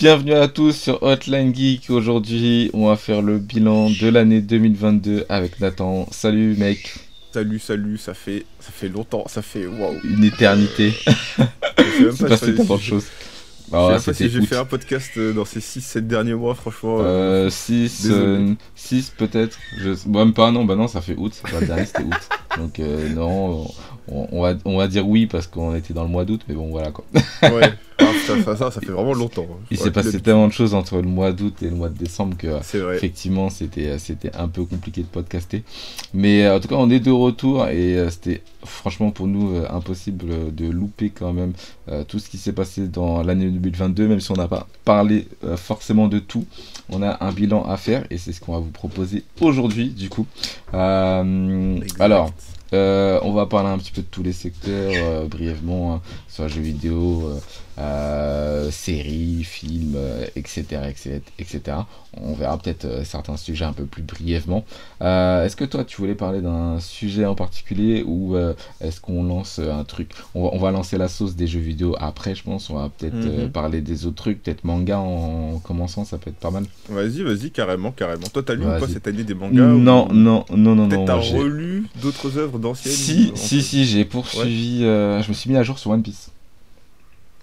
Bienvenue à tous sur Hotline Geek. Aujourd'hui, on va faire le bilan de l'année 2022 avec Nathan. Salut mec, Salut, salut, ça fait, ça fait longtemps, ça fait waouh. une éternité. Je sais même C'est pas passé de si- choses. Je Ah, sais pas c'était si j'ai fait un podcast euh, dans ces 6-7 derniers mois, franchement. euh, Euh, 6, Désolé. 6 peut-être. Je... bon, même pas, non, bah non, ça fait août. Bah, dernier c'était août. Donc euh, non, on, on va, on va dire oui parce qu'on était dans le mois d'août, mais bon voilà quoi. ouais, Ah, ça, ça, ça, ça fait vraiment longtemps. hein. Il s'est passé tellement de choses entre le mois d'août et le mois de décembre que vrai. Effectivement, c'était c'était un peu compliqué de podcaster. Mais euh, en tout cas, on est de retour et euh, c'était franchement pour nous euh, impossible euh, de louper quand même euh, tout ce qui s'est passé dans l'année 2022, même si on n'a pas parlé euh, forcément de tout. On a un bilan à faire et c'est ce qu'on va vous proposer aujourd'hui, du coup. Euh, alors, euh, on va parler un petit peu de tous les secteurs euh, brièvement, hein, soit jeux vidéo, euh, séries, films, etc., etc., etc. On verra peut-être euh, certains sujets un peu plus brièvement. Euh, est-ce que toi, tu voulais parler d'un sujet en particulier ou euh, est-ce qu'on lance un truc? On va, on va lancer la sauce des jeux vidéo après, je pense. On va peut-être Mhm. parler des autres trucs, peut-être manga en, en commençant, ça peut être pas mal. Vas-y, vas-y, carrément, carrément. Toi, t'as lu ou pas cette année des mangas Non, ou- non, non, non, Peut-être non. t'as relu d'autres œuvres d'anciennes Si, si, si, j'ai poursuivi. je me suis mis à jour sur One Piece.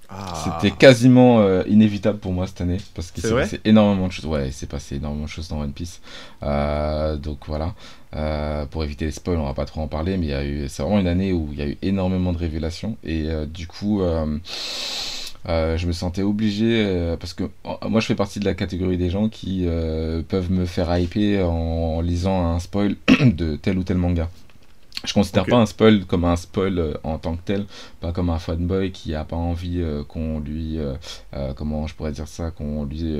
Ah. C'était quasiment euh, inévitable pour moi cette année parce qu'il s'est passé énormément de choses. Ouais, il s'est passé énormément de choses dans One Piece. Euh, donc voilà. Euh, pour éviter les spoils, on va pas trop en parler, mais il y a eu. C'est vraiment une année où il y a eu énormément de révélations et du coup. euh, je me sentais obligé euh, parce que euh, moi je fais partie de la catégorie des gens qui peuvent me faire hyper en, en lisant un spoil de tel ou tel manga. Je considère pas un spoil comme un spoil euh, en tant que tel, pas comme un fanboy qui a pas envie euh, qu'on lui, euh, comment je pourrais dire ça, qu'on lui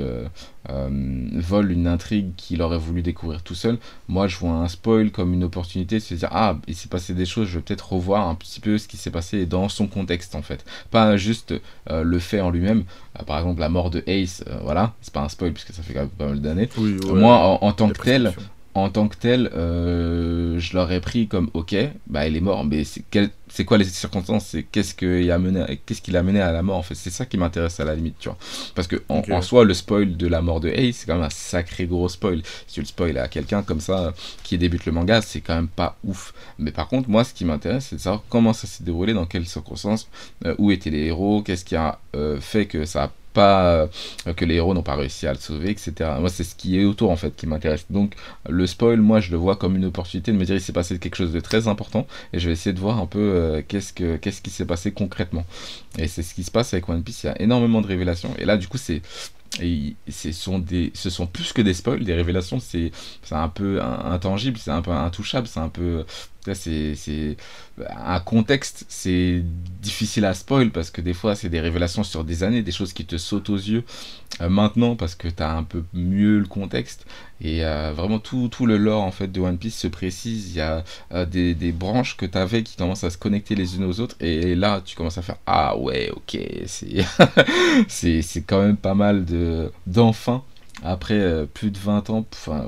vole une intrigue qu'il aurait voulu découvrir tout seul. Moi, je vois un spoil comme une opportunité de se dire ah, il s'est passé des choses, je vais peut-être revoir un petit peu ce qui s'est passé dans son contexte en fait, pas juste le fait en lui-même. Par exemple, la mort de Ace, voilà, c'est pas un spoil puisque ça fait quand même pas mal d'années. Oui, ouais. Moi, en, en tant que tel. En tant que tel, euh, je l'aurais pris comme ok, bah il est mort, mais c'est quel- quoi les circonstances C'est qu'est-ce qui a mené, qu'est-ce qui l'a mené à la mort En fait, c'est ça qui m'intéresse à la limite, tu vois. Parce que en soi, le spoil de la mort de Ace, c'est quand même un sacré gros spoil. Si tu le spoil à quelqu'un comme ça qui débute le manga, c'est quand même pas ouf. Mais par contre, moi, ce qui m'intéresse, c'est de savoir comment ça s'est déroulé, dans quelles circonstances, euh, où étaient les héros, qu'est-ce qui a euh, fait que ça a pas euh, que les héros n'ont pas réussi à le sauver, etc. Moi, c'est ce qui est autour en fait qui m'intéresse. Donc, le spoil, moi, je le vois comme une opportunité de me dire il s'est passé quelque chose de très important et je vais essayer de voir un peu euh, qu'est-ce que qu'est-ce qui s'est passé concrètement. Et c'est ce qui se passe avec One Piece. Il y a énormément de révélations et là, du coup, c'est et ce sont des ce sont plus que des spoils des révélations c'est un peu in- intangible c'est un peu intouchable c'est un peu c'est un contexte c'est difficile à spoil parce que des fois c'est des révélations sur des années des choses qui te sautent aux yeux euh, maintenant parce que tu as un peu mieux le contexte. Et euh, vraiment tout, tout le lore en fait de One Piece se précise. Il y a euh, des, branches que tu avais qui commencent à se connecter les unes aux autres. Et là tu commences à faire ah ouais ok c'est c'est quand même pas mal de d'enfants après plus de 20 ans enfin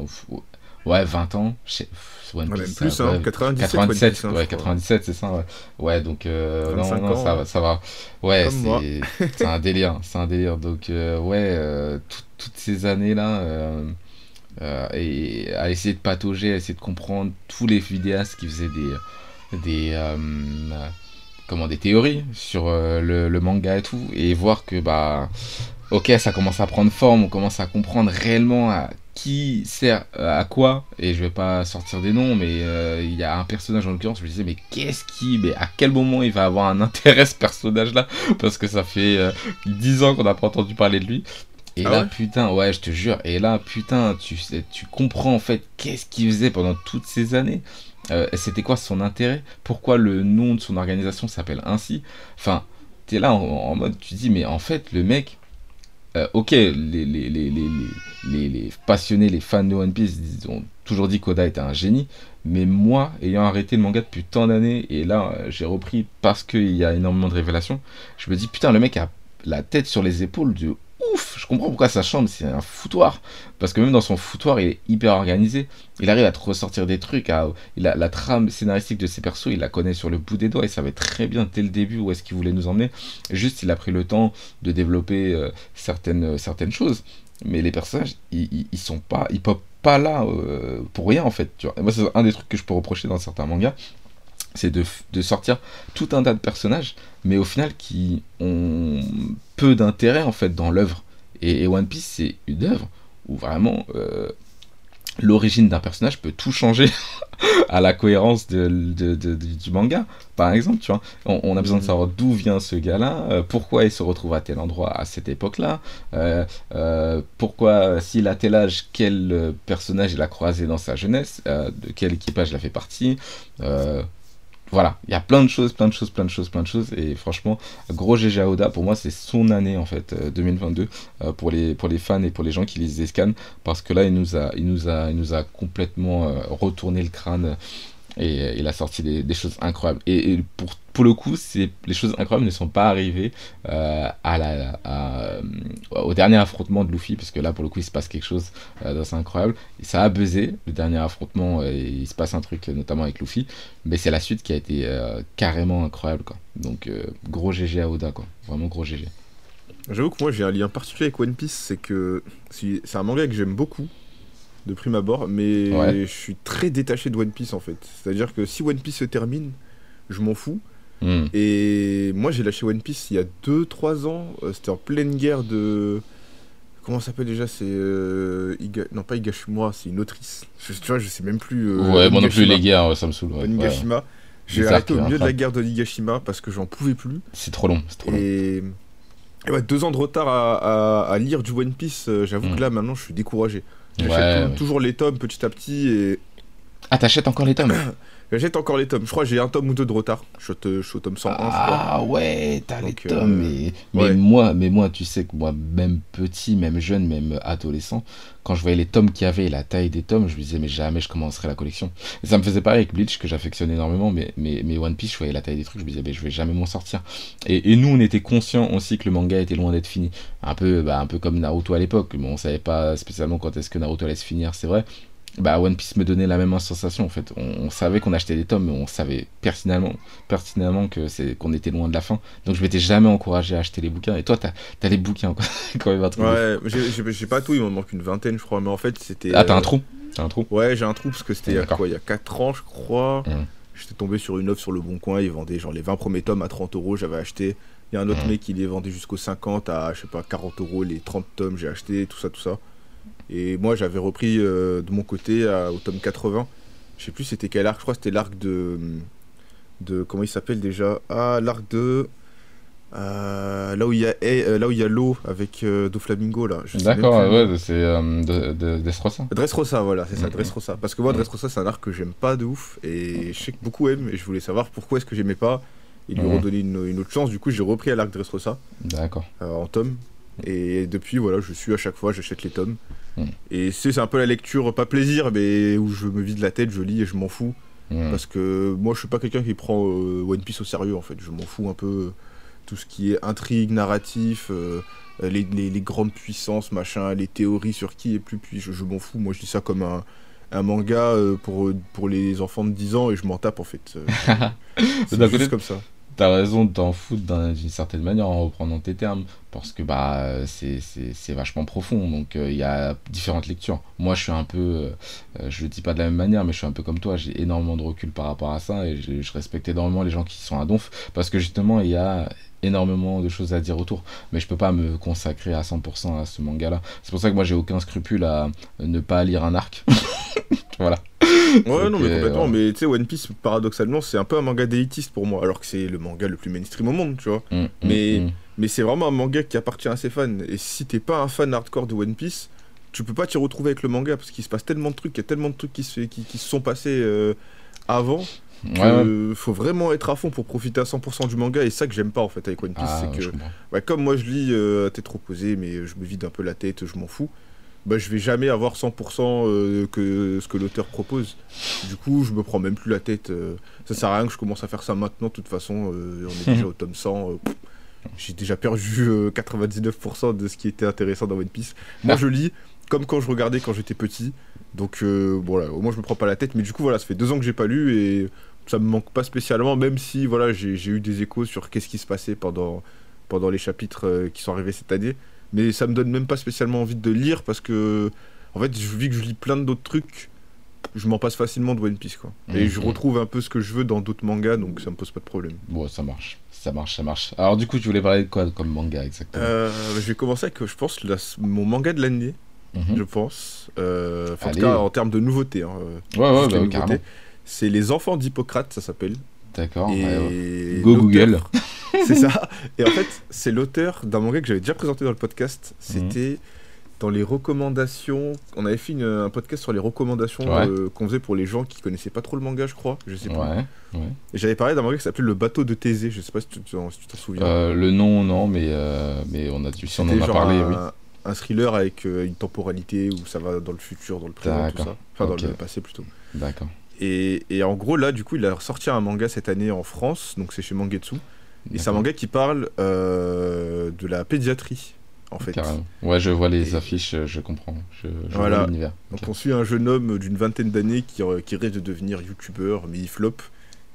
ouais 20 ans chez One Ouais, Piece même plus, ça, hein, ouais, 97, 97 One Piece, hein, ouais je crois. 97 c'est ça ouais, ouais donc euh, non 25 non ans, ça hein. va ça va. Ouais c'est un délire c'est un délire. Donc euh, ouais euh, tout- toutes ces années là et à essayer de patauger à essayer de comprendre tous les vidéastes qui faisaient des des comment des théories sur le, le manga et tout et voir que bah ok ça commence à prendre forme on commence à comprendre réellement à qui sert euh, à quoi et je vais pas sortir des noms mais euh, il y a un personnage en l'occurrence je me disais mais qu'est-ce qui mais à quel moment il va avoir un intérêt ce personnage là parce que ça fait euh, 10 ans qu'on n'a pas entendu parler de lui. Et Ah là ouais? putain ouais je te jure. Et là putain tu sais tu comprends en fait qu'est-ce qu'il faisait pendant toutes ces années. Euh, c'était quoi son intérêt? Pourquoi le nom de son organisation s'appelle ainsi? Enfin, t'es là en, en mode, tu dis, mais en fait, le mec, euh, ok, les, les, les, les, passionnés, les fans de One Piece ont toujours dit qu'Oda était un génie, Mais moi, ayant arrêté le manga depuis tant d'années, et là, euh, j'ai repris parce qu'il y a énormément de révélations, je me dis, putain, le mec a la tête sur les épaules de ouf. Je comprends pourquoi sa chambre, c'est un foutoir. Parce que même dans son foutoir, il est hyper organisé. Il arrive à te ressortir des trucs. Il a, la trame scénaristique de ses persos, il la connaît sur le bout des doigts. Il savait très bien dès le début où est-ce qu'il voulait nous emmener. Juste, il a pris le temps de développer euh, certaines, euh, certaines choses. Mais les personnages, ils, sont pas, ils popent pas là euh, pour rien en fait. Moi, c'est un des trucs que je peux reprocher dans certains mangas c'est de, de, sortir tout un tas de personnages, mais au final qui ont peu d'intérêt en fait dans l'œuvre. Et, et, One Piece, c'est une œuvre où vraiment euh, l'origine d'un personnage peut tout changer à la cohérence de, du manga. Par exemple, tu vois, on, on a besoin de savoir d'où vient ce gars-là, euh, pourquoi il se retrouve à tel endroit à cette époque-là, euh, pourquoi, s'il a tel âge, quel personnage il a croisé dans sa jeunesse, de quel équipage il a fait partie voilà, il y a plein de choses, plein de choses, plein de choses, plein de choses. Et franchement, gros GG Oda, pour moi, c'est son année en fait, euh, 2022, euh, pour, les, pour les fans et pour les gens qui lisent les scans. Parce que là, il nous a, il nous a, il nous a complètement euh, retourné le crâne et euh, il a sorti des, choses incroyables. Et, pour, pour le coup, les choses incroyables ne sont pas arrivées euh, à la, euh, au dernier affrontement de Luffy, parce que là, pour le coup, il se passe quelque chose euh, d'assez incroyable. Et ça a buzzé, le dernier affrontement, il se passe un truc notamment avec Luffy, mais c'est la suite qui a été carrément incroyable. Quoi. Donc, gros GG à Oda, quoi. vraiment gros GG. J'avoue que moi, j'ai un lien particulier avec One Piece, c'est que c'est un manga que j'aime beaucoup de prime abord, mais ouais. je suis très détaché de One Piece en fait. C'est-à-dire que si One Piece se termine, je m'en fous. Mm. Et moi j'ai lâché One Piece il y a 2-3 ans, c'était en pleine guerre de... Comment ça s'appelle déjà C'est... Euh, Iga... Non pas Higashima, c'est une autrice. Je, tu vois, je sais même plus... Euh, ouais, moi non plus les guerres, ça me saoule. Ouais. Higashima. J'ai arrêté au milieu de la guerre de Higashima parce que j'en pouvais plus. C'est trop long, c'est trop long. Et... Et ouais, deux ans de retard à, à, à lire du One Piece, euh, j'avoue mm. que là maintenant je suis découragé. J'achète ouais, ouais. toujours les tomes petit à petit et. Ah, t'achètes encore les tomes J'achète encore les tomes. Je crois que j'ai un tome ou deux de retard. Je, te, je suis au tome 101. Ah ouais, t'as les tomes. Euh, mais, mais ouais. moi, mais moi, tu sais que moi, même petit, même jeune, même adolescent, quand je voyais les tomes qu'il y avait et la taille des tomes, je me disais, mais jamais je commencerai la collection. Et ça me faisait pareil avec Bleach, que j'affectionne énormément, mais, mais, mais, One Piece, je voyais la taille des trucs, je me disais, mais je vais jamais m'en sortir. Et, et, nous, on était conscients aussi que le manga était loin d'être fini. Un peu, bah, un peu comme Naruto à l'époque. Bon, on savait pas spécialement quand est-ce que Naruto allait se finir, c'est vrai bah, One Piece me donnait la même sensation en fait. On, on savait qu'on achetait des tomes, mais on savait pertinemment, pertinemment que c'est qu'on était loin de la fin. Donc je m'étais jamais encouragé à acheter les bouquins. Et toi, t'as as les bouquins quoi, quand même Ouais, j'ai pas tout, il m'en manque une vingtaine, je crois. Mais en fait, c'était. Ah, t'as euh... un trou T'as un trou Ouais, j'ai un trou parce que c'était il, il y a 4 ans, je crois. Mmh. J'étais tombé sur une offre sur le bon coin. Ils vendaient genre les 20 premiers tomes à 30 euros. J'avais acheté. Il y a un autre mmh. mec qui les vendait jusqu'au 50 à, je sais pas, 40 euros. Les 30 tomes, j'ai acheté, tout ça, tout ça. Et moi, j'avais repris euh, de mon côté à, au tome 80. Je sais plus c'était quel arc, je crois que c'était l'arc de, de. Comment il s'appelle déjà? Ah, l'arc de. Euh, là où il y a euh, là où il y a l'eau avec euh, Doflamingo là. D'accord, ouais, c'est euh, de, de, Dressrosa. Dressrosa, voilà, c'est ça, mm -hmm. Dressrosa. Parce que moi, Dressrosa, c'est un arc que j'aime pas de ouf et je sais que beaucoup aiment et je voulais savoir pourquoi est-ce que j'aimais pas et lui mm -hmm. redonner une, une, autre chance. Du coup, j'ai repris à l'arc Dressrosa. D'accord. en tome et depuis, voilà, je suis à chaque fois, j'achète les tomes. Mmh. Et c'est un peu la lecture, pas plaisir, mais où je me vide la tête, je lis et je m'en fous. Mmh. Parce que moi, je suis pas quelqu'un qui prend euh, One Piece au sérieux, en fait. Je m'en fous un peu tout ce qui est intrigue, narratif, euh, les, les, les, grandes puissances, machin, les théories sur qui est plus puissant. Je, je m'en fous. Moi, je dis ça comme un, un manga euh, pour, pour les enfants de 10 ans et je m'en tape, en fait. c'est juste comme ça t'as raison de t'en foutre d'une certaine manière en reprenant tes termes parce que bah c'est vachement profond donc il euh, y a différentes lectures. Moi je suis un peu euh, je le dis pas de la même manière mais je suis un peu comme toi j'ai énormément de recul par rapport à ça et je, je, respecte énormément les gens qui sont à donf parce que justement il y a énormément de choses à dire autour mais je peux pas me consacrer à 100% à ce manga là c'est pour ça que moi j'ai aucun scrupule à ne pas lire un arc voilà Ouais, non, mais complètement. Euh... Mais tu sais, One Piece, paradoxalement, c'est un peu un manga d'élitiste pour moi, alors que c'est le manga le plus mainstream au monde, tu vois. Mm, mais mm, mais c'est vraiment un manga qui appartient à ses fans. Et si t'es pas un fan hardcore de One Piece, tu peux pas t'y retrouver avec le manga parce qu'il se passe tellement de trucs, il y a tellement de trucs qui se, qui, qui se sont passés euh, avant. Ouais, faut vraiment être à fond pour profiter à 100% du manga et ça que j'aime pas en fait avec One Piece ah, c'est que ouais, comme moi je lis euh, à tête reposée mais je me vide un peu la tête je m'en fous bah, je vais jamais avoir 100% euh, que ce que l'auteur propose. Du coup, je me prends même plus la tête. euh, ça sert à rien que je commence à faire ça maintenant. De toute façon, euh, on est déjà au tome 100. euh, J'ai déjà perdu euh, 99% de ce qui était intéressant dans One Piece. Moi, Ah. je lis comme quand je regardais quand j'étais petit. Donc, euh, voilà, au moins, je me prends pas la tête. Mais du coup, voilà, ça fait deux ans que j'ai pas lu et ça me manque pas spécialement, même si voilà, j'ai eu des échos sur qu'est-ce qui se passait pendant, pendant les chapitres euh, qui sont arrivés cette année. Mais ça me donne même pas spécialement envie de lire parce que, en fait, je- vu que je lis plein d'autres trucs, je m'en passe facilement de One Piece quoi. Et je Mhm. retrouve un peu ce que je veux dans d'autres mangas, donc ça me pose pas de problème. Bon, ça marche. Ça marche, ça marche. Alors, du coup, tu voulais parler de quoi comme manga exactement? Euh, je vais commencer avec, je pense, la- mon manga de l'année, Mhm. je pense. Euh, en tout cas, en termes de nouveautés. hein, euh, Ouais, ouais, bah, carrément. C'est Les Enfants d'Hippocrate, ça s'appelle. D'accord. Et ouais, ouais. l'auteur- Go Google. c'est ça. Et en fait, c'est l'auteur d'un manga que j'avais déjà présenté dans le podcast. C'était dans les recommandations. On avait fait une- un podcast sur les recommandations Ouais. euh, qu'on faisait pour les gens qui connaissaient pas trop le manga, je crois. Je sais ouais. Et j'avais parlé d'un manga qui s'appelle Le bateau de Thésée. Je sais pas si tu t'en si souviens. Euh, le nom, non, mais, euh, mais on a, dû- si on en a parlé, un, oui. un thriller avec euh, une temporalité où ça va dans le futur, dans le présent, tout ça. Enfin, dans le passé plutôt. D'accord. Et, et en gros, là, du coup, il a ressorti un manga cette année en France, donc c'est chez Mangetsu. Et c'est un manga qui parle euh, de la pédiatrie, en fait. Carrément. Ouais, je vois les Et- affiches, je comprends. Je, je Voilà. vois l'univers. Donc on suit un jeune homme d'une vingtaine d'années qui, euh, qui rêve de devenir youtubeur, mais il floppe.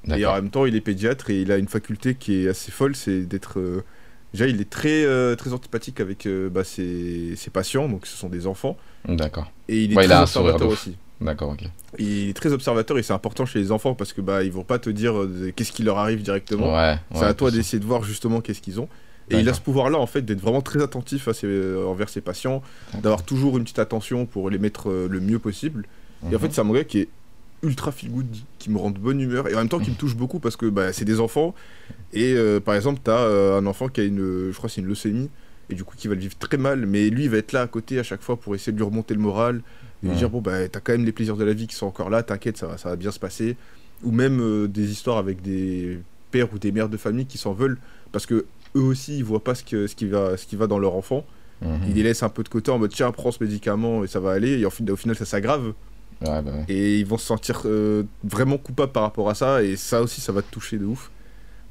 Et en même temps, il est pédiatre et il a une faculté qui est assez folle, c'est d'être... euh, Déjà, il est très, euh, très antipathique avec bah, ses, ses patients, donc ce sont des enfants. D'accord. Et il est Ouais, il très a un sourire aussi. D'accord, ok. Il est très observateur et c'est important chez les enfants parce que bah ils vont pas te dire euh, qu'est-ce qui leur arrive directement. Ouais. c'est ouais, à toi d'essayer de voir justement qu'est-ce qu'ils ont. Et il a ce pouvoir-là en fait d'être vraiment très attentif à ses- euh, envers ses patients, d'avoir toujours une petite attention pour les mettre euh, le mieux possible. Et en Mhm. fait c'est un manga qui est ultra feel good, qui me rend de bonne humeur et en même temps qui me touche beaucoup parce que bah, c'est des enfants. Et par exemple t'as un enfant qui a une, je crois c'est une leucémie et du coup qui va le vivre très mal, mais lui il va être là à côté à chaque fois pour essayer de lui remonter le moral. Et lui dire bon bah t'as quand même les plaisirs de la vie qui sont encore là, t'inquiète ça va, ça va bien se passer. Ou même euh, des histoires avec des pères ou des mères de famille qui s'en veulent. Parce que eux aussi ils voient pas ce, que, ce, qui, va, ce qui va dans leur enfant. Mhm. Ils les laissent un peu de côté en mode tiens prends ce médicament et ça va aller. Et en fin- au final ça s'aggrave. Ouais, bah ouais. et ils vont se sentir euh, vraiment coupables par rapport à ça. Et ça aussi ça va te toucher de ouf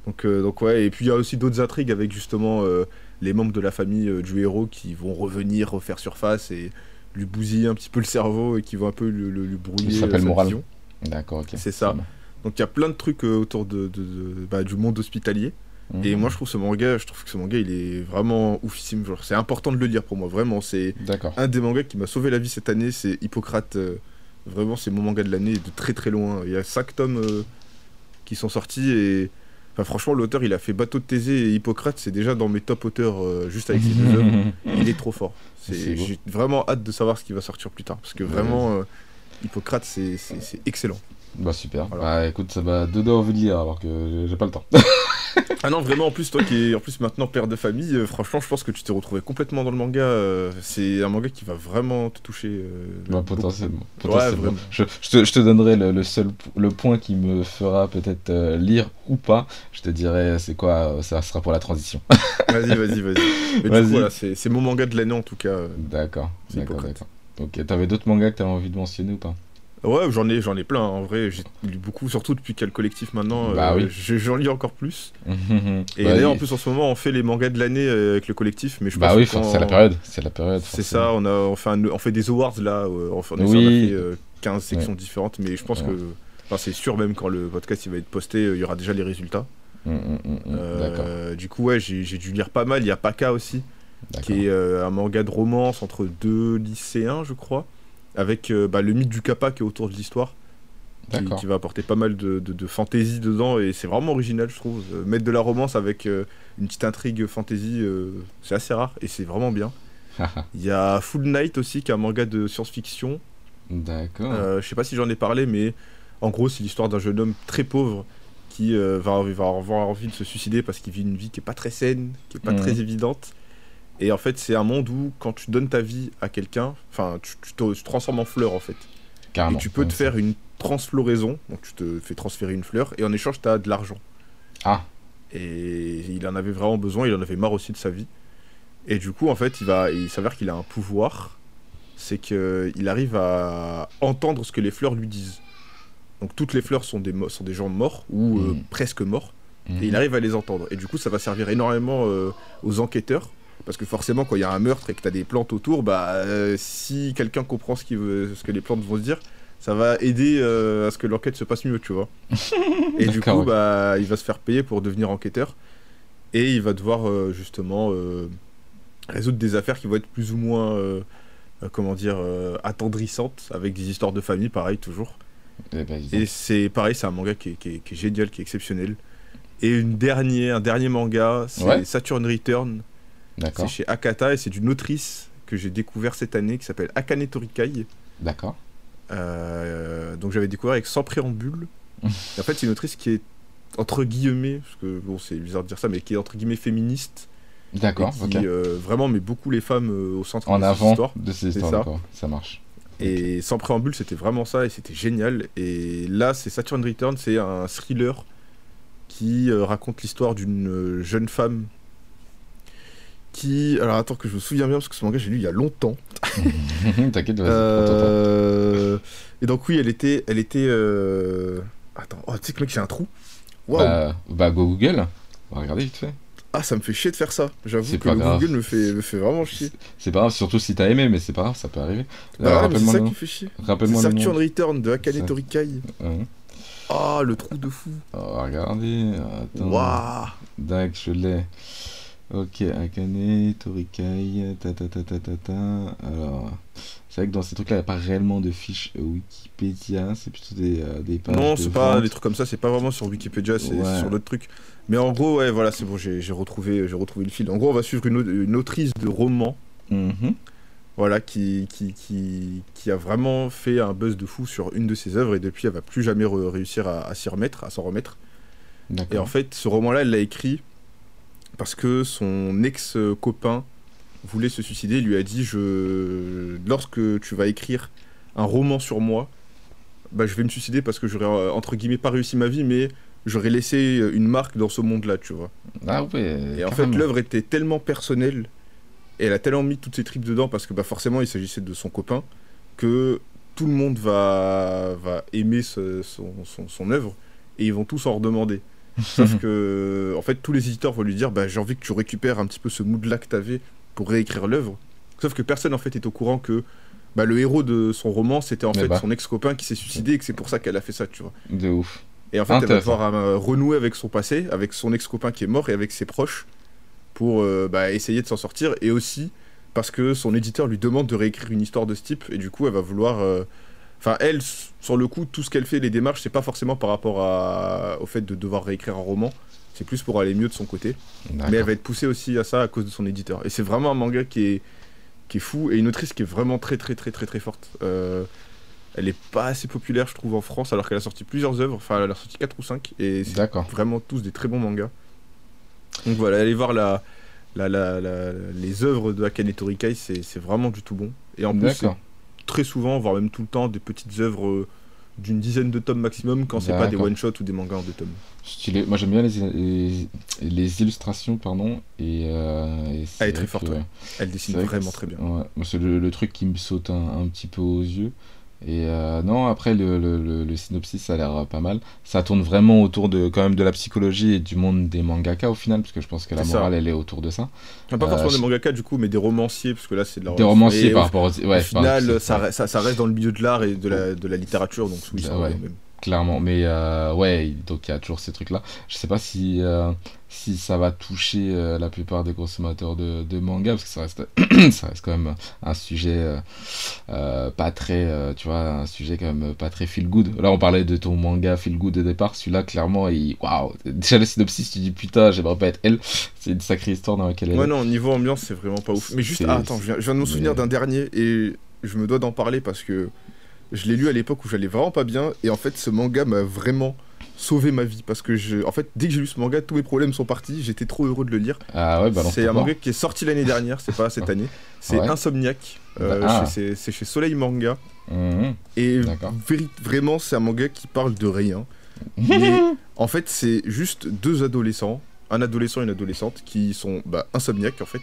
donc, euh, donc ouais et puis il y a aussi d'autres intrigues avec justement euh, les membres de la famille euh, du héros qui vont revenir refaire surface et lui bousiller un petit peu le cerveau et qui vont un peu le, le- lui brouiller Ça s'appelle sa Moral. vision. D'accord, ok. C'est ça. donc il y a plein de trucs autour de, de- de- bah, du monde hospitalier Mhm. et moi je trouve ce manga je trouve que ce manga il est vraiment oufissime c'est important de le lire pour moi vraiment c'est un des mangas qui m'a sauvé la vie cette année, c'est Hippocrate. vraiment, c'est mon manga de l'année de très très loin. Il y a 5 tomes qui sont sortis et. Enfin, franchement, l'auteur il a fait Bateau de Thésée et Hippocrate, c'est déjà dans mes top auteurs euh, juste avec ces deux œuvres. Il est trop fort. Beau. J'ai vraiment hâte de savoir ce qui va sortir plus tard parce que vraiment, euh, Hippocrate c'est excellent. Bah super. Voilà. Bah écoute, ça m'a deux envie de lire alors que j'ai pas le temps. Ah non, vraiment, en plus, toi qui es en plus maintenant père de famille, euh, franchement, je pense que tu t'es retrouvé complètement dans le manga. euh, c'est un manga qui va vraiment te toucher. euh, Bah, potentiellement. je, je te, je te donnerai le, le seul le point qui me fera peut-être lire ou pas. Je te dirai c'est quoi, ça sera pour la transition. Vas-y, vas-y, vas-y. Coup, voilà, c'est mon manga de l'année en tout cas. D'accord, d'accord, d'accord. Ok, t'avais d'autres mangas que t'avais envie de mentionner ou pas? Ouais, j'en ai, j'en ai plein. En vrai, j'ai lu beaucoup, surtout depuis qu'il y a le collectif maintenant. Bah euh, oui. je- J'en lis encore plus. Et Bah, d'ailleurs, en plus, en ce moment, on fait les mangas de l'année euh, avec le collectif. Mais je Bah pense oui, c'est la période. C'est la période. C'est ça, on, a, on, fait un- on fait des awards là. euh, on, Oui. on a fait euh, 15 sections différentes. Mais je pense Ouais. que. Enfin, c'est sûr, même quand le podcast il va être posté, euh, il y aura déjà les résultats. Mm, mm, mm, mm, Euh, D'accord. Du coup, ouais, j'ai dû lire pas mal. Il y a Paka aussi. qui est euh, un manga de romance entre deux lycéens, je crois, avec euh, bah, le mythe du Kappa qui est autour de l'histoire, qui, va apporter pas mal de, de, de fantaisie dedans, et c'est vraiment original, je trouve. Euh, mettre de la romance avec euh, une petite intrigue fantasy, euh, c'est assez rare, et c'est vraiment bien. Il y a Full Night aussi, qui est un manga de science-fiction. D'accord. Je sais pas si j'en ai parlé, mais en gros, c'est l'histoire d'un jeune homme très pauvre qui va, va avoir envie de se suicider parce qu'il vit une vie qui est pas très saine, qui est pas Mhm. très évidente. Et en fait, c'est un monde où quand tu donnes ta vie à quelqu'un, enfin, tu, tu te tu te transformes en fleur en fait. Carrément. Et tu peux Ouais, te faire une transfloraison, donc tu te fais transférer une fleur, et en échange, tu as de l'argent. Ah. Et il en avait vraiment besoin, il en avait marre aussi de sa vie. Et du coup, en fait, il, va, il s'avère qu'il a un pouvoir c'est qu'il arrive à entendre ce que les fleurs lui disent. Donc toutes les fleurs sont des, sont des gens morts ou euh, Mhm. presque morts, et il arrive à les entendre. Et du coup, ça va servir énormément euh, aux enquêteurs. Parce que forcément, quand il y a un meurtre et que tu as des plantes autour, bah, euh, si quelqu'un comprend ce, qu'il veut- ce que les plantes vont se dire, ça va aider euh, à ce que l'enquête se passe mieux, tu vois. et du coup, bah, il va se faire payer pour devenir enquêteur. Et il va devoir euh, justement résoudre des affaires qui vont être plus ou moins, comment dire, attendrissantes, avec des histoires de famille, pareil, toujours. Eh ben, Et c'est pareil, c'est un manga qui est, qui est- qui est génial, qui est exceptionnel. Et une dernière, un dernier manga, c'est Ouais. Saturn Return. C'est chez Akata et c'est d'une autrice que j'ai découvert cette année qui s'appelle Akane Torikai. d'accord. Euh, donc j'avais découvert avec Sans préambule. En fait, c'est une autrice qui est entre guillemets, parce que bon, c'est bizarre de dire ça, mais qui est entre guillemets féministe. D'accord, qui euh, vraiment met beaucoup les femmes euh, au centre En de avant histoire. de ces C'est histoires, ça. ça marche. Et sans préambule, c'était vraiment ça et c'était génial. Et là, c'est Saturn Return, c'est un thriller qui raconte l'histoire d'une jeune femme qui. Alors attends que je me souviens bien parce que ce manga j'ai lu il y a longtemps. T'inquiète, vas-y. Euh, Et donc oui, elle était, elle était. euh, Attends, oh, tu sais que mec, j'ai un trou. Waouh. Bah, bah, go Google, on va regarder vite fait. Ah, ça me fait chier de faire ça. J'avoue C'est que le. Google me fait, me fait vraiment chier. C'est pas grave, surtout si t'as aimé, mais c'est pas grave, ça peut arriver. Bah c'est ça le qui nom. fait chier. Rappelle-moi le Saturn nom. Return de Akane. Torikai. Ah, le trou de fou. Attends. Waouh. Dac, je l'ai. Ok, Akane, Torikai, ta ta ta ta ta ta. Alors, c'est vrai que dans ces trucs-là, il n'y a pas réellement de fiches euh, Wikipédia, c'est plutôt des, euh, des pages. Non, c'est pas des trucs comme ça, c'est pas vraiment sur Wikipédia, c'est Ouais. sur d'autres trucs. Mais en gros, ouais, voilà, c'est bon, j'ai retrouvé, retrouvé le fil. En gros, on va suivre une, une autrice de roman, Mhm. voilà, qui, qui, qui, qui a vraiment fait un buzz de fou sur une de ses œuvres et depuis, elle va plus jamais réussir à, à s'y remettre, à s'en remettre. Et en fait, ce roman-là, elle l'a écrit parce que son ex-copain voulait se suicider. Il lui a dit je... Lorsque tu vas écrire un roman sur moi, bah, je vais me suicider parce que j'aurais, euh, entre guillemets, pas réussi ma vie, mais j'aurais laissé euh, une marque dans ce monde-là, tu vois. Ah. Et en fait, l'œuvre était tellement personnelle et elle a tellement mis toutes ses tripes dedans parce que bah, forcément, il s'agissait de son copain que tout le monde va, va aimer ce- son, son, son œuvre et ils vont tous en redemander. Sauf que, en fait, tous les éditeurs vont lui dire bah, J'ai envie que tu récupères un petit peu ce mood-là que tu avais pour réécrire l'œuvre. Sauf que personne, en fait, est au courant que bah, le héros de son roman, c'était en Eh fait bah. son ex-copain qui s'est suicidé et que c'est pour ça qu'elle a fait ça, tu vois. De ouf. Et en fait, elle va devoir euh, renouer avec son passé, avec son ex-copain qui est mort et avec ses proches pour euh, bah, essayer de s'en sortir. Et aussi parce que son éditeur lui demande de réécrire une histoire de ce type. Et du coup, elle va vouloir. euh, Enfin, elle, sur le coup, tout ce qu'elle fait, les démarches, c'est pas forcément par rapport à... au fait de devoir réécrire un roman. C'est plus pour aller mieux de son côté. Mais elle va être poussée aussi à ça à cause de son éditeur. Et c'est vraiment un manga qui est, qui est fou et une autrice qui est vraiment très très très très très forte. Euh, elle est pas assez populaire, je trouve, en France, alors qu'elle a sorti plusieurs œuvres. Enfin, elle a sorti 4 ou 5 et c'est vraiment tous des très bons mangas. Donc voilà, allez voir la, la, la- la- les œuvres de Akane Torikai, c'est vraiment du tout bon. Et en plus. Très souvent, voire même tout le temps, des petites œuvres euh, d'une dizaine de tomes maximum quand c'est pas des D'accord. one-shots ou des mangas en deux tomes. Stylé. Moi j'aime bien les, les, les illustrations, pardon. Et, euh, et Elle est très forte, que- ouais. Elle dessine que vraiment très bien. Ouais, c'est le, le truc qui me saute un, un petit peu aux yeux. Et euh, non, après le, le, le- le synopsis ça a l'air euh, pas mal. Ça tourne vraiment autour de quand même de la psychologie et du monde des mangaka au final, parce que je pense que la ça. morale elle est autour de ça. Enfin, pas Euh, forcément je- des mangaka du coup, mais des romanciers, parce que là c'est de la Des romanciers Et par au- rapport aux. Au Ouais, final, par- ça, ça, reste dans le milieu de l'art et de la, de la littérature, donc oui, Bah ça ouais. même. Clairement, mais euh, ouais, donc il y a toujours ces trucs-là. Je sais pas si, euh, si ça va toucher euh, la plupart des consommateurs de, de manga, parce que ça reste, ça reste quand même un sujet pas très, tu vois, un sujet quand même pas très feel good. Là, on parlait de ton manga feel good au départ, celui-là, clairement, il, waouh, déjà le synopsis, tu dis putain, j'aimerais pas être elle. C'est une sacrée histoire dans laquelle elle Ouais, est. non, niveau ambiance, c'est vraiment pas ouf. Mais juste, ah, attends, je viens, je viens de me souvenir mais- d'un dernier et je me dois d'en parler parce que je l'ai lu à l'époque où j'allais vraiment pas bien et en fait, ce manga m'a vraiment sauvé ma vie parce que je, en fait, dès que j'ai lu ce manga, tous mes problèmes sont partis. J'étais trop heureux de le lire. Ah ouais, balance c'est un manga qui est sorti l'année dernière, c'est pas cette année. C'est Ouais. Insomniac. euh, Bah, ah. c'est chez Soleil Manga. Mhm. Et vraiment, c'est un manga qui parle de rien. Mais en fait, c'est juste deux adolescents, un adolescent et une adolescente, qui sont bah, insomniaques en fait,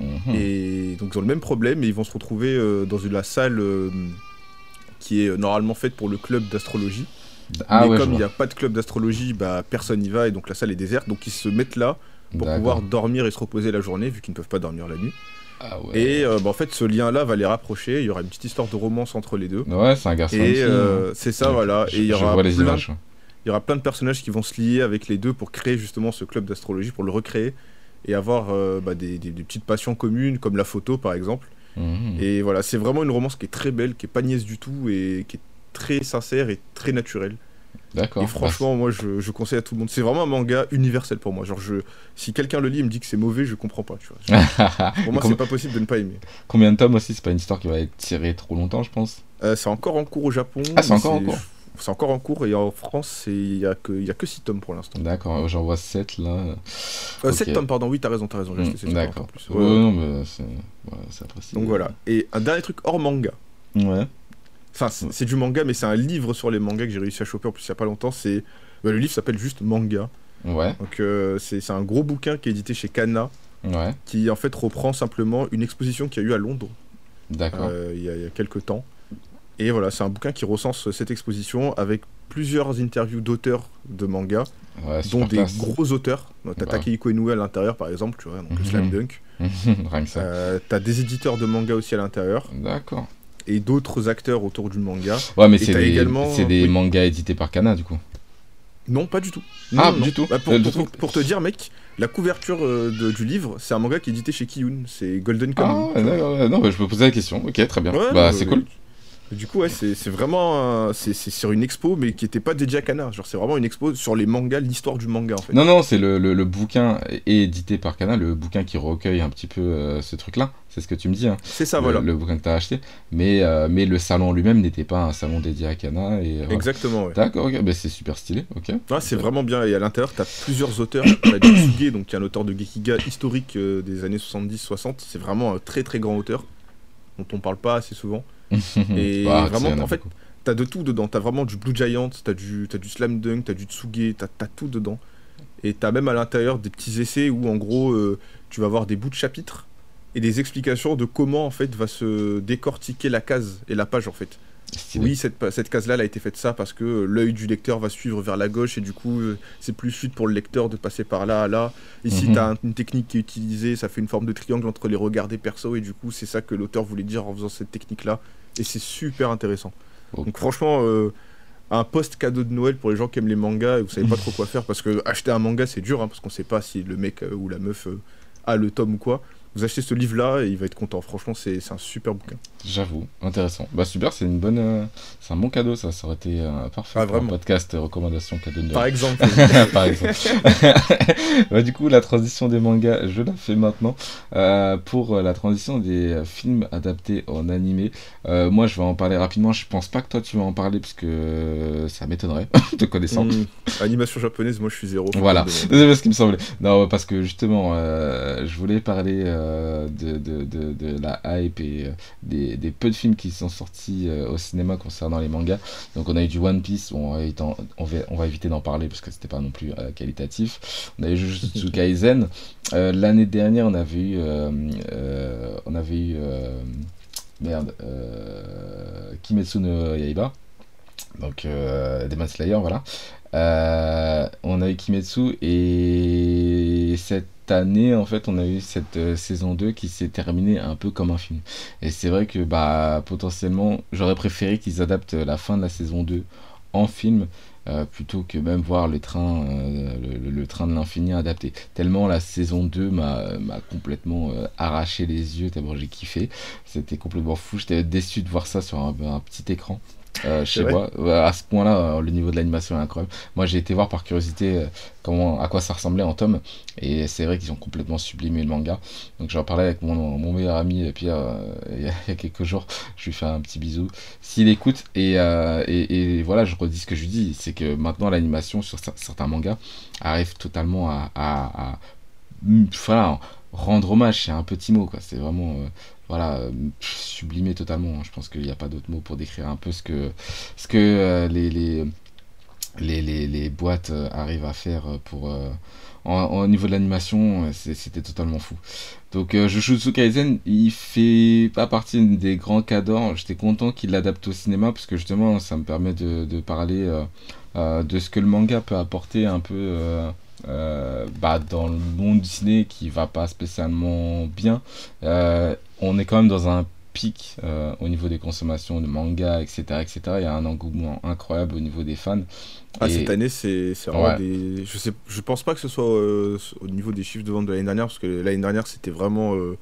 Mhm. Et donc ils ont le même problème et ils vont se retrouver euh, dans une la salle euh, qui est euh, normalement faite pour le club d'astrologie. Ah mais ouais, comme il n'y a pas de club d'astrologie, bah, personne n'y va et donc la salle est déserte. Donc ils se mettent là pour pouvoir dormir et se reposer la journée vu qu'ils ne peuvent pas dormir la nuit. Ah ouais. Et euh, bah, en fait ce lien-là va les rapprocher. Il y aura une petite histoire de romance entre les deux. Ouais, c'est un garçon. Et euh, c'est ça, Ouais, voilà. je- Et il y aura vois les plein- images. il y aura plein de personnages qui vont se lier avec les deux pour créer justement ce club d'astrologie, pour le recréer et avoir euh, bah, des, des- des petites passions communes comme la photo par exemple. Mhm. Et voilà, c'est vraiment une romance qui est très belle, qui est pas niaise du tout et qui est très sincère et très naturelle. D'accord. Et franchement, moi je, je conseille à tout le monde. C'est vraiment un manga universel pour moi. Genre, je, si quelqu'un le lit et me dit que c'est mauvais, je comprends pas. Tu vois. Bah, Pour moi, c'est pas possible de ne pas aimer. Combien de tomes aussi C'est pas une histoire qui va être tirée trop longtemps, je pense? Euh, c'est encore en cours au Japon. Ah, c'est encore en cours. C'est encore en cours et en France, il y a a que 6 tomes pour l'instant. D'accord, j'en vois 7 là. Euh, Ok. 7 tomes, pardon. Oui, t'as raison, t'as raison. Mm, tomes D'accord. Ouais, Ouais, non, mais c'est voilà. Donc voilà. Et un dernier truc hors manga. Ouais. Enfin, c'est du manga, mais c'est un livre sur les mangas que j'ai réussi à choper en plus il y a pas longtemps. C'est bah, le livre s'appelle juste Manga. Ouais. Donc euh, c'est un gros bouquin qui est édité chez Kana, Ouais. qui en fait reprend simplement une exposition qu'il y a eu à Londres D'accord. euh, y, il y a quelques temps. Et voilà, c'est un bouquin qui recense cette exposition avec plusieurs interviews d'auteurs de manga, ouais, dont des classe. gros auteurs. T'as Bah. Takehiko Inoue à l'intérieur par exemple, tu vois, donc Mhm. Slam Dunk. Euh, T'as des éditeurs de manga aussi à l'intérieur D'accord. et d'autres acteurs autour du manga. Ouais, mais c'est des, également- c'est des oui. mangas édités par Kana du coup. Non, pas du tout. Ah, Non, non. du tout. Bah, pour, Euh, pour- te dire, mec, la couverture euh, de- du livre, c'est un manga qui est édité chez Kiyun. C'est Golden Ah, Kamuy. ouais, non, bah, je me posais la question. Ok, très bien. Ouais, bah, non, c'est cool. Du coup, ouais, c'est vraiment. C'est sur une expo, mais qui était pas dédiée à Kana. Genre, c'est vraiment une expo sur les mangas, l'histoire du manga, en fait. Non, non, c'est le, le, le bouquin édité par Kana, le bouquin qui recueille un petit peu euh, ce truc-là. C'est ce que tu me dis. Hein. C'est ça, le, voilà. le bouquin que tu as acheté. Mais, euh, mais le salon lui-même n'était pas un salon dédié à Kana. Et. Exactement, ouais. D'accord, ok, bah, c'est super stylé. Ok. Ouais, c'est vraiment bien. Et à l'intérieur, t'as plusieurs auteurs. T'as Jutsuge, donc qui est un auteur de Gekiga historique euh, des années 70-60. C'est vraiment un très très grand auteur dont on parle pas assez souvent. Et Bah, vraiment, en fait. T'as de tout dedans, t'as vraiment du Blue Giant, t'as du, du Slam Dunk, t'as du Tsuge, t'as t'as tout dedans. Et t'as même à l'intérieur des petits essais où en gros euh, tu vas avoir des bouts de chapitres et des explications de comment en fait va se décortiquer la case et la page en fait. Stylé. Oui, cette, cette case-là elle a été faite ça parce que euh, l'œil du lecteur va suivre vers la gauche et du coup euh, c'est plus fluide pour le lecteur de passer par là à là. Ici Mhm. t'as un- une technique qui est utilisée, ça fait une forme de triangle entre les regards des persos et du coup c'est ça que l'auteur voulait dire en faisant cette technique-là. Et c'est super intéressant. Donc franchement, euh, un post cadeau de Noël pour les gens qui aiment les mangas et vous savez pas trop quoi faire parce que acheter un manga c'est dur hein, parce qu'on sait pas si le mec ou la meuf euh, a le tome ou quoi. Vous achetez ce livre là et il va être content. Franchement, c'est un super bouquin. J'avoue, intéressant. Bah super, c'est une bonne, euh, c'est un bon cadeau ça. Ça aurait été euh, parfait Ah, pour un podcast euh, recommandation cadeau de Par exemple, Par exemple. bah, du coup, la transition des mangas, je la fais maintenant. Pour la transition des films adaptés en animé, moi je vais en parler rapidement. Je pense pas que toi tu vas en parler parce que ça m'étonnerait, te connaissant. hum, animation japonaise, moi je suis zéro. Voilà, c'est ce qui me semblait. Non, parce que justement, je voulais parler euh, de, de, de, de la hype et euh, des, des peu de films qui sont sortis euh, au cinéma concernant les mangas. Donc, on a eu du One Piece, on va, éviter- on va, on va éviter d'en parler parce que c'était pas non plus qualitatif. On a eu Jujutsu Kaisen. L'année dernière, on avait eu. on avait eu. merde. Kimetsu no Yaiba. Donc, Demon Slayer, voilà. Euh, on a eu Kimetsu et cette année en fait on a eu cette euh, saison 2 qui s'est terminée un peu comme un film. Et c'est vrai que bah potentiellement j'aurais préféré qu'ils adaptent la fin de la saison 2 en film euh, plutôt que même voir le train le, train de l'infini adapté. Tellement la saison 2 m'a complètement arraché les yeux tellement j'ai kiffé. C'était complètement fou. J'étais déçu de voir ça sur un petit écran euh, chez moi Ouais, à ce point là le niveau de l'animation est incroyable moi j'ai été voir par curiosité euh, comment, à quoi ça ressemblait en tome. Et c'est vrai qu'ils ont complètement sublimé le manga. Donc j'en parlais avec mon, mon meilleur ami Pierre euh, il, y a, il y a quelques jours. Je lui fais un petit bisou. S'il écoute, et, euh, et, et voilà, je redis ce que je lui dis, c'est que maintenant l'animation sur cer- certains mangas arrive totalement à, à- à- voilà, rendre hommage, c'est un petit mot. quoi. C'est vraiment... voilà, euh, sublimé totalement. hein. Je pense qu'il n'y a pas d'autre mot pour décrire un peu ce que, ce que euh, les, les, les, les, boîtes euh, arrivent à faire pour. au niveau de l'animation, c'était totalement fou. Donc, euh, Jujutsu Kaisen, il fait pas partie des grands cadors. J'étais content qu'il l'adapte au cinéma parce que justement, ça me permet de, parler de ce que le manga peut apporter un peu bah, dans le monde du ciné qui va pas spécialement bien. On est quand même dans un pic euh, au niveau des consommations de manga, etc., etc. Il y a un engouement incroyable au niveau des fans. Ah, Et- cette année, c'est c'est vraiment Ouais. des. Je, sais, je pense pas que ce soit euh, au niveau des chiffres de vente de l'année dernière, parce que l'année dernière, c'était vraiment euh,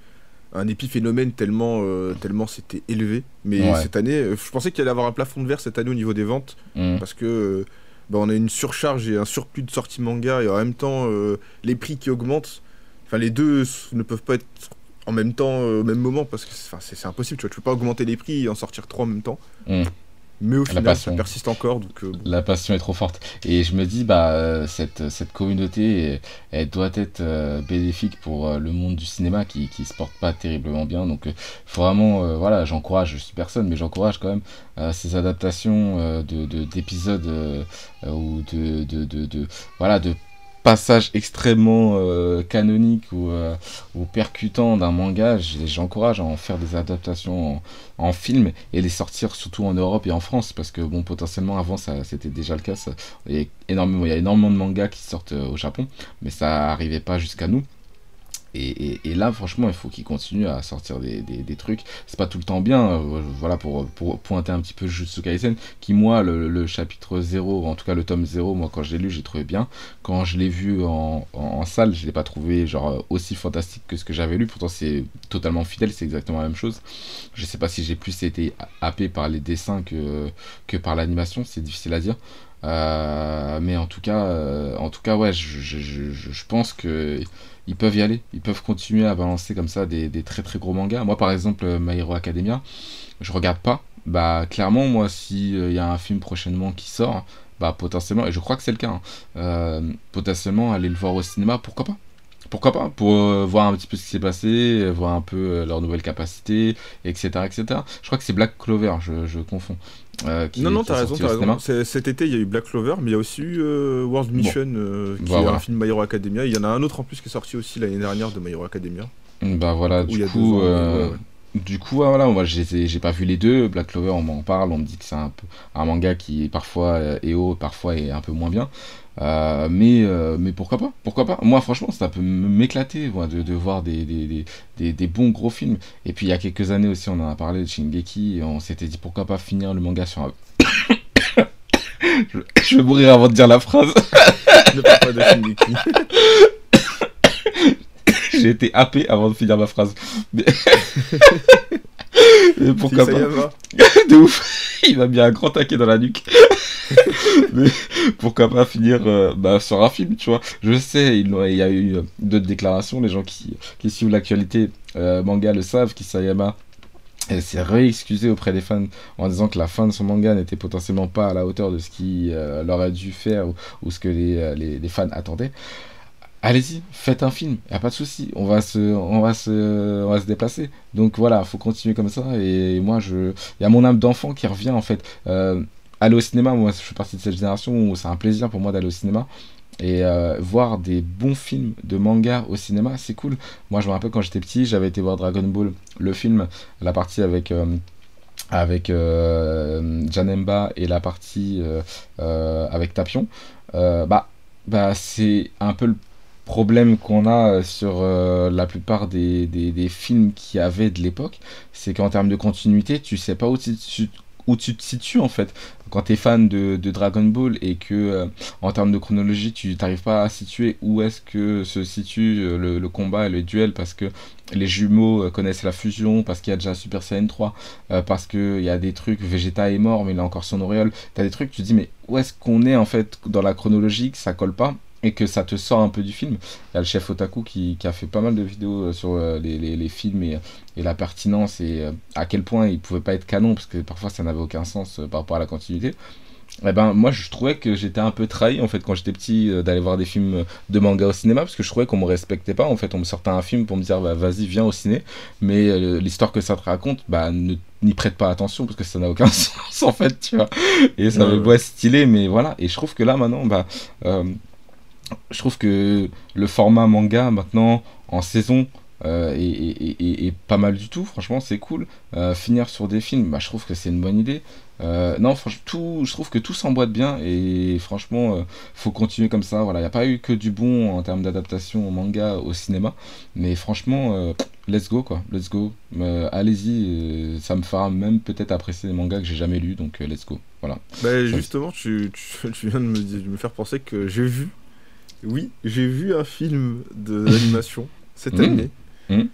un épiphénomène tellement, tellement c'était élevé. Mais Ouais. cette année, je pensais qu'il allait avoir un plafond de verre cette année au niveau des ventes, Mm. parce que bah, on a une surcharge et un surplus de sorties manga, et en même temps, les prix qui augmentent. Enfin, les deux ne peuvent pas être en même temps, euh, au même moment, parce que c'est impossible, tu vois. Tu peux pas augmenter les prix et en sortir trois en même temps. Mm. Mais au La final, passion. ça persiste encore, donc euh, bon. La passion est trop forte. Et je me dis, bah, cette, cette communauté, elle, doit être euh, bénéfique pour euh, le monde du cinéma qui, qui se porte pas terriblement bien. Donc, faut vraiment, voilà, j'encourage, je suis personne, mais j'encourage quand même ces adaptations euh, de, de- d'épisodes ou de, de, de, de- voilà, de passages extrêmement euh, canoniques ou, euh, ou percutants d'un manga. J'encourage à en faire des adaptations en, film et les sortir surtout en Europe et en France parce que bon potentiellement avant ça c'était déjà le cas il, y a énormément, de mangas qui sortent euh, au Japon mais ça arrivait pas jusqu'à nous et, là franchement il faut qu'ils continuent à sortir des, des- des trucs. C'est pas tout le temps bien euh, voilà pour, pointer un petit peu Jujutsu Kaisen qui moi le, chapitre 0 en tout cas le tome 0 moi quand je l'ai lu j'ai trouvé bien. Quand je l'ai vu en, salle je l'ai pas trouvé genre aussi fantastique que ce que j'avais lu. Pourtant c'est totalement fidèle c'est exactement la même chose. Je sais pas si j'ai plus été happé par les dessins que, que par l'animation, c'est difficile à dire. Euh, mais en tout cas, euh, en tout cas, ouais, je pense que ils peuvent y aller. Ils peuvent continuer à balancer comme ça des, très très gros mangas. Moi, par exemple, euh, My Hero Academia, je regarde pas. Bah, clairement, moi, s'il y a un film prochainement qui sort, bah, potentiellement, et je crois que c'est le cas, hein, euh, potentiellement aller le voir au cinéma, pourquoi pas? Pourquoi pas? Pour euh, voir un petit peu ce qui s'est passé, euh, voir un peu euh, leurs nouvelles capacités, etc., etc. Je crois que c'est Black Clover, je confonds. Euh, qui non, est- non, qui est t'as raison, t'as raison. Cet été, il y a eu Black Clover, mais il y a aussi eu euh, World Bon. Mission, euh, qui Bah, est voilà. un film My Hero Academia. Il y en a un autre en plus qui est sorti aussi l'année dernière de My Hero Academia. Bah voilà, du coup, ans, euh, ouais, ouais. du coup, ouais, voilà, moi j'ai pas vu les deux. Black Clover, on m'en parle, on me dit que c'est un un manga qui est parfois euh, est haut, parfois est un peu moins bien. Euh, mais, euh, mais pourquoi pas Pourquoi pas Moi, franchement, ça peut m'éclater moi, de, de voir des, des, des, des, des bons gros films. Et puis, il y a quelques années aussi, on en a parlé de Shingeki, et on s'était dit pourquoi pas finir le manga sur un. je, je vais mourir avant de dire la phrase. ne parle pas de Shingeki. J'ai été happé avant de finir ma phrase. Mais pourquoi C'est pas de ouf, il m'a mis un grand taquet dans la nuque. Mais pourquoi pas finir euh, bah, sur un film, tu vois. Je sais, il il y a eu euh, d'autres déclarations, les gens qui, qui suivent l'actualité euh, manga le savent, Kisayama s'est réexcusée auprès des fans en disant que la fin de son manga n'était potentiellement pas à la hauteur de ce qu'il euh, leur a dû faire ou, ou ce que les, euh, les, les fans attendaient. Allez-y, faites un film, y a pas de souci, on va se, on va se, déplacer. Donc voilà, faut continuer comme ça. Et moi, je, il y a mon âme d'enfant qui revient en fait. Euh, aller au cinéma, moi, je fais partie de cette génération où c'est un plaisir pour moi d'aller au cinéma. Et euh, voir des bons films de manga au cinéma, c'est cool. Moi, je me rappelle quand j'étais petit, j'avais été voir Dragon Ball, le film, la partie avec euh, Janemba et la partie avec Tapion. Bah, bah c'est un peu le problème qu'on a sur euh, la plupart des, films qu'il y de l'époque, c'est qu'en termes de continuité, tu sais pas où tu, tu- tu te situes en fait. Quand tu es fan de, Dragon Ball et que euh, en termes de chronologie, tu n'arrives pas à situer où est-ce que se situe euh, le, combat et le duel parce que les jumeaux euh, connaissent la fusion, parce qu'il y a déjà Super Saiyan 3, euh, parce qu'il y a des trucs, Vegeta est mort mais il a encore son auréole. T'as des trucs, tu te dis mais où est-ce qu'on est en fait dans la chronologie, que ça colle pas? Et que ça te sort un peu du film. Il y a le chef Otaku qui, qui a fait pas mal de vidéos euh, sur euh, les, les- les films et, et la pertinence et euh, à quel point il pouvait pas être canon parce que parfois ça n'avait aucun sens par rapport à la continuité. Eh ben, moi, je trouvais que j'étais un peu trahi, en fait, quand j'étais petit, euh, d'aller voir des films de manga au cinéma, parce que je trouvais qu'on me respectait pas. En fait, on me sortait un film pour me dire, bah, vas-y, viens au ciné. Mais euh, l'histoire que ça te raconte, bah, ne n'y prête pas attention, parce que ça n'a aucun sens, en fait, tu vois. Et ça Ouais, avait ouais. être stylé, mais voilà. Et je trouve que là, maintenant, bah, euh, je trouve que le format manga, maintenant, en saison, euh, pas mal du tout, franchement, c'est cool. Euh, finir sur des films, bah, je trouve que c'est une bonne idée. Euh, non, franchement, tout, je trouve que tout s'emboîte bien et franchement, euh, faut continuer comme ça. Voilà, il n'y a pas eu que du bon en termes d'adaptation au manga, au cinéma, mais franchement, let's go quoi, let's go. Allez-y, ça me fera même peut-être apprécier des mangas que j'ai jamais lus, donc let's go. Voilà. Bah, justement, tu, tu, tu viens de me, de me faire penser que j'ai vu, oui, j'ai vu un film d'animation cette Mhm. année. Mhm.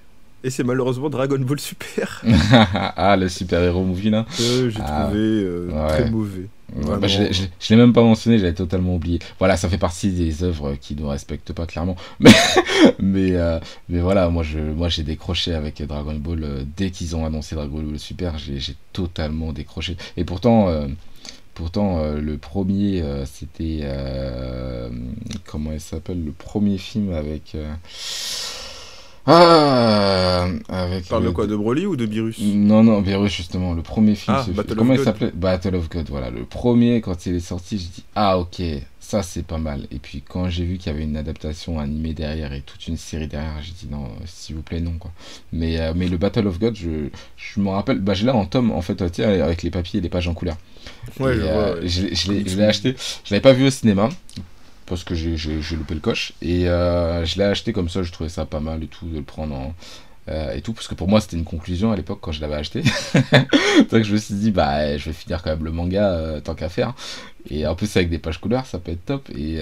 Et c'est malheureusement Dragon Ball Super ah, le super-héros movie là. que j'ai Ah, trouvé euh, ouais. très mauvais. Ouais, bah, je je l'ai- même pas mentionné, j'avais totalement oublié. Voilà, ça fait partie des œuvres qui ne respectent pas clairement. Mais, mais, euh, mais voilà, moi je, moi j'ai décroché avec Dragon Ball. euh, dès qu'ils ont annoncé Dragon Ball Super, j'ai totalement décroché. Et pourtant, euh, pourtant euh, le premier, euh, c'était. euh, comment il s'appelle Le premier film avec. ah avec Tu parles de quoi De Broly ou de Beerus non, non, Beerus, justement, le premier film. Ah, Battle of comment il God. s'appelait? Battle of God, voilà. Le premier, quand il est sorti, j'ai dit, ah, ok, ça c'est pas mal. Et puis quand j'ai vu qu'il y avait une adaptation animée derrière et toute une série derrière, j'ai dit, non, s'il vous plaît, non, quoi. Mais, mais le Battle of God, je, je m'en rappelle, bah, je l'ai en tome, en fait, tiens, avec les papiers et les pages en couleur. Ouais, Et, je euh, vois. ouais. je l'ai- je l'ai je l'ai acheté. Je l'avais pas vu au cinéma parce que j'ai- j'ai j'ai loupé le coche. Et euh, je l'ai acheté comme ça. Je trouvais ça pas mal et tout de le prendre en. euh, et tout, parce que pour moi c'était une conclusion à l'époque quand je l'avais acheté. Donc je me suis dit, bah je vais finir quand même le manga euh, tant qu'à faire. Et en plus avec des pages couleurs, ça peut être top. Et,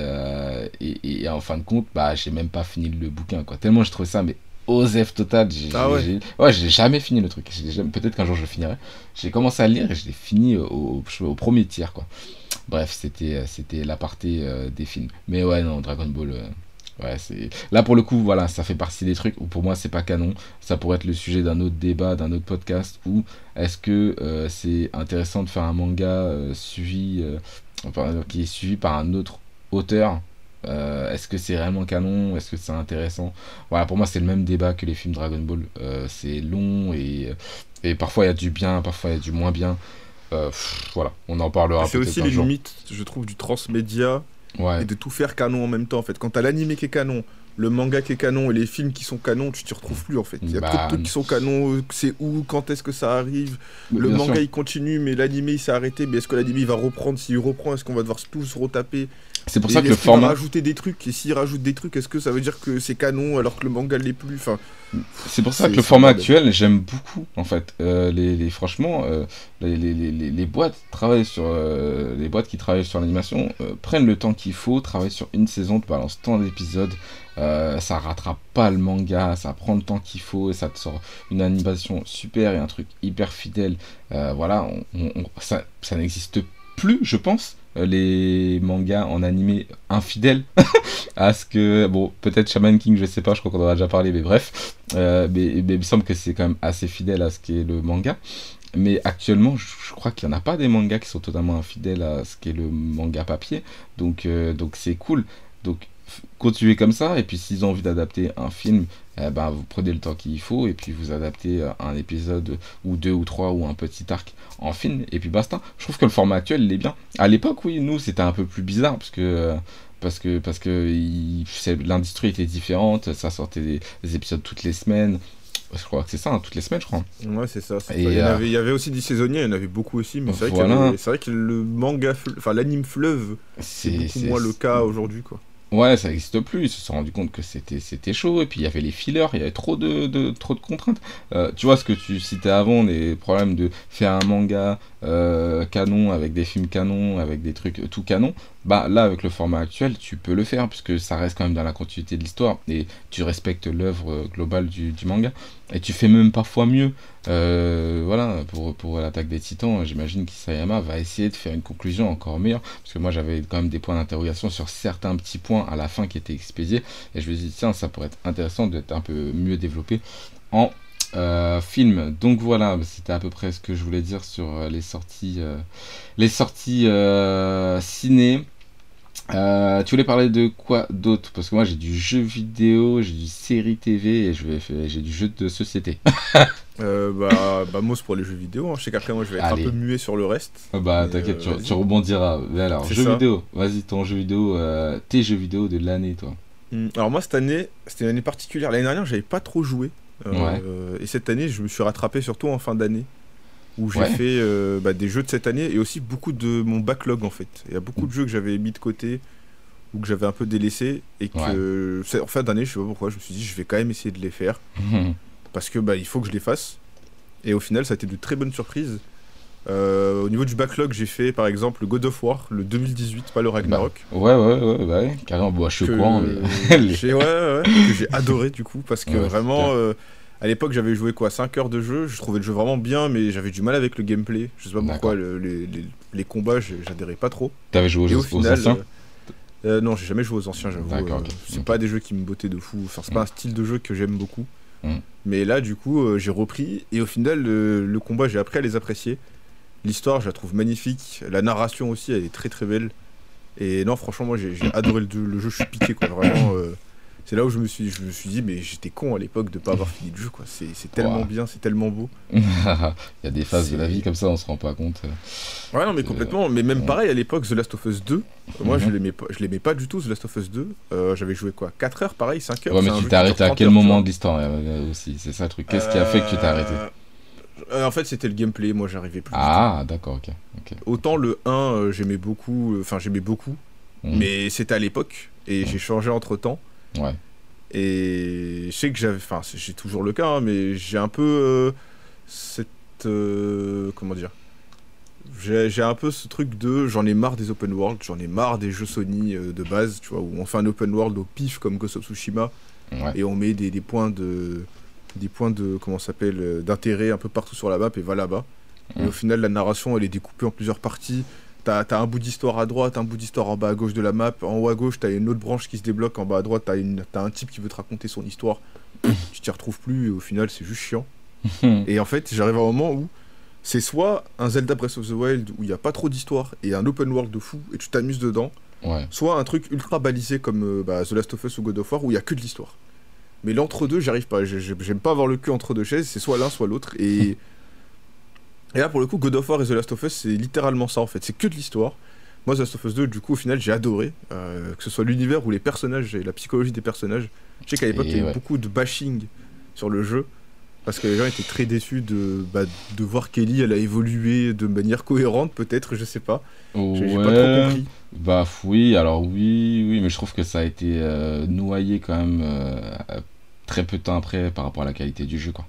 et, et en fin de compte, bah j'ai même pas fini le bouquin quoi. Tellement je trouvais ça, mais osef total. J'ai, Ah ouais. j'ai- ouais, j'ai jamais fini le truc. Jamais- Peut-être qu'un jour je finirai. J'ai commencé à lire et je l'ai fini au, au, au premier tiers quoi. Bref, c'était euh, c'était l'aparté euh, des films. Mais ouais, non, Dragon Ball. euh, ouais, là pour le coup, voilà, ça fait partie des trucs où pour moi c'est pas canon. Ça pourrait être le sujet d'un autre débat, d'un autre podcast. Ou est-ce que euh, c'est intéressant de faire un manga euh, suivi, euh, enfin, qui est suivi par un autre auteur Euh, Est-ce que c'est vraiment canon Est-ce que c'est intéressant? Voilà, pour moi c'est le même débat que les films Dragon Ball. Euh, c'est long et, et parfois il y a du bien, parfois il y a du moins bien. Euh, pff, voilà, on en parlera C'est aussi les jour. limites, je trouve, du transmédia Ouais. et de tout faire canon en même temps. En fait, quand t'as l'animé qui est canon, le manga qui est canon et les films qui sont canons, tu t'y retrouves plus en fait. Il y a Bah, trop de trucs qui sont canons, c'est où, quand est-ce que ça arrive. Le manga sûr. il continue, mais l'animé il s'est arrêté. Mais est-ce que l'animé il va reprendre? S'il reprend, est-ce qu'on va devoir tous retaper? C'est pour Et ça que le format. rajouter des trucs Et s'il rajoute des trucs, est-ce que ça veut dire que c'est canon alors que le manga l'est plus Enfin, C'est pour ça que le format actuel, j'aime beaucoup en fait. Euh, les, les- franchement, euh, les, les, les, boîtes travaillent sur euh, les boîtes qui travaillent sur l'animation euh, prennent le temps qu'il faut, travaillent sur une saison, te balance tant d'épisodes, euh, ça rattrape pas le manga, ça prend le temps qu'il faut et ça te sort une animation super et un truc hyper fidèle. Euh, voilà, on- on- ça, ça n'existe plus, je pense. Euh, Les mangas en animé infidèles à ce que bon peut-être Shaman King je sais pas je crois qu'on en a déjà parlé mais bref euh, mais, il me semble que c'est quand même assez fidèle à ce qu'est le manga. Mais actuellement, je, crois qu'il n'y en a pas des mangas qui sont totalement infidèles à ce qu'est le manga papier. Donc euh, donc c'est cool. Donc continuez comme ça. Et puis s'ils ont envie d'adapter un film, eh ben, vous prenez le temps qu'il faut. Et puis vous adaptez euh, un épisode ou deux ou trois ou un petit arc en film. Et puis basta. Je trouve que le format actuel, il est bien. À l'époque, oui, nous, c'était un peu plus bizarre. Parce que... parce que parce que l'industrie était différente, ça sortait des, des épisodes toutes les semaines. Je crois que c'est ça, hein, toutes les semaines, je crois. ouais, c'est ça. Et. Il, y euh, avait, il y avait aussi des saisonniers, il y en avait beaucoup aussi, mais c'est vrai, Voilà. vrai que le manga, enfin l'anime fleuve, c'est beaucoup moins le cas aujourd'hui quoi. Ouais, ça n'existe plus. Ils se sont rendus compte que c'était c'était chaud. Et puis il y avait les fillers, il y avait trop de, trop de contraintes. Euh, tu vois ce que tu citais avant, les problèmes de faire un manga euh, canon avec des films canon, avec des trucs euh, tout canon. Bah là, avec le format actuel, tu peux le faire puisque ça reste quand même dans la continuité de l'histoire et tu respectes l'œuvre euh, globale du, manga. Et tu fais même parfois mieux. Euh, voilà, pour, pour l'attaque des titans, j'imagine qu'Isayama va essayer de faire une conclusion encore meilleure. Parce que moi j'avais quand même des points d'interrogation sur certains petits points à la fin qui étaient expédiés. Et je me suis dit, tiens, ça pourrait être intéressant d'être un peu mieux développé en Euh, film, donc voilà, c'était à peu près ce que je voulais dire sur les sorties, les sorties ciné. Euh, tu voulais parler de quoi d'autre? Parce que moi j'ai du jeu vidéo, j'ai du série TV et je vais faire- j'ai du jeu de société. Euh, bah, bah, Mos pour les jeux vidéo. hein. Je sais qu'après, moi, je vais être Allez. un peu muet sur le reste. bah Mais, t'inquiète, euh, tu, tu rebondiras. Mais alors, C'est jeu ça. vidéo, vas-y ton jeu vidéo, euh, tes jeux vidéo de l'année toi. Hmm, Alors, moi, cette année, c'était une année particulière. L'année dernière, j'avais pas trop joué. Euh, Ouais. euh, et cette année, je me suis rattrapé surtout en fin d'année. Où j'ai Ouais. fait euh, bah, des jeux de cette année et aussi beaucoup de mon backlog en fait. Il y a beaucoup Mm. de jeux que j'avais mis de côté ou que j'avais un peu délaissé et que en fin d'année, je sais pas pourquoi, je me suis dit je vais quand même essayer de les faire parce que bah, il faut que je les fasse. Et au final, ça a été de très bonnes surprises. Euh, au niveau du backlog, j'ai fait par exemple le God of War, le 2018, pas le Ragnarok. ouais, ouais, ouais, bah ouais, carrément, bon, je suis au courant, mais. j'ai ouais, ouais, ouais, que j'ai adoré du coup parce que Ouais, vraiment euh, à l'époque j'avais joué quoi 5 heures de jeu je trouvais le jeu vraiment bien mais j'avais du mal avec le gameplay. Je sais pas pourquoi le- les, les- les combats j'adhérais pas trop. T'avais joué aux, au aux final anciens euh, euh, non j'ai jamais joué aux anciens j'avoue euh, c'est pas des jeux qui me bottaient de fou. Enfin c'est Mm. pas un style de jeu que j'aime beaucoup. Mm. mais là du coup euh, j'ai repris et au final le, combat j'ai appris à les apprécier. L'histoire je la trouve magnifique. La narration aussi elle est très très belle. Et non franchement moi j'ai adoré le, jeu- le jeu je suis piqué quoi. Vraiment c'est là où je me suis je me suis dit mais j'étais con à l'époque de pas avoir fini le jeu quoi c'est c'est tellement Wow. bien c'est tellement beau Il y a des phases de la vie comme ça, on se rend pas compte. ouais non mais complètement mais même ouais. pareil à l'époque The Last of Us 2 euh, moi je Mhm. l'aimais pas je l'aimais pas du tout The Last of Us 2 Euh, j'avais joué quoi 4 heures pareil 5 heures Ouais, mais tu t'es arrêté à 30 quel moment de l'histoire euh, aussi C'est ça le truc. Qu'est-ce qui a fait que tu t'es arrêté? Euh, euh, En fait, c'était le gameplay. Moi, j'arrivais plus. Ah, d'accord, ok. Autant le 1, euh, j'aimais beaucoup. euh, Enfin, j'aimais beaucoup. Mhm. Mais c'était à l'époque. Et j'ai changé entre temps. Ouais. Et je sais que j'avais. Enfin, j'ai toujours le cas. hein, mais j'ai un peu. euh, cette. euh, comment dire j'ai j'ai un peu ce truc de j'en ai marre des open world, j'en ai marre des jeux Sony euh, de base, tu vois, où on fait un open world au pif comme Ghost of Tsushima Ouais. et on met des, des points de des points de comment s'appelle d'intérêt un peu partout sur la map et va là-bas. Et Mm. au final la narration elle est découpée en plusieurs parties. T'as as un bout d'histoire à droite, un bout d'histoire en bas à gauche de la map. En haut à gauche t'as une autre branche qui se débloque. En bas à droite t'as un type qui veut te raconter son histoire. tu t'y retrouves plus et au final c'est juste chiant. Et en fait j'arrive à un moment où c'est soit un Zelda Breath of the Wild où il n'y a pas trop d'histoire et un open world de fou et tu t'amuses dedans, Ouais. soit un truc ultra balisé comme euh, bah, The Last of Us ou God of War où il y a que de l'histoire. Mais l'entre-deux, j'arrive pas. J'ai- j'ai- J'aime pas avoir le cul entre deux chaises, c'est soit l'un, soit l'autre. Et... et là, pour le coup, God of War et The Last of Us, c'est littéralement ça en fait. C'est que de l'histoire. Moi, The Last of Us 2, du coup, au final, j'ai adoré. euh, que ce soit l'univers ou les personnages et la psychologie des personnages. Je sais qu'à l'époque, il y a eu ouais. beaucoup de bashing sur le jeu. Parce que les gens étaient très déçus de, bah, de voir Kelly, elle a évolué de manière cohérente, peut-être, je sais pas. J'ai j'ai pas trop Ouais. compris. Bah oui, alors oui, oui, mais je trouve que ça a été euh, noyé quand même euh, très peu de temps après par rapport à la qualité du jeu, quoi.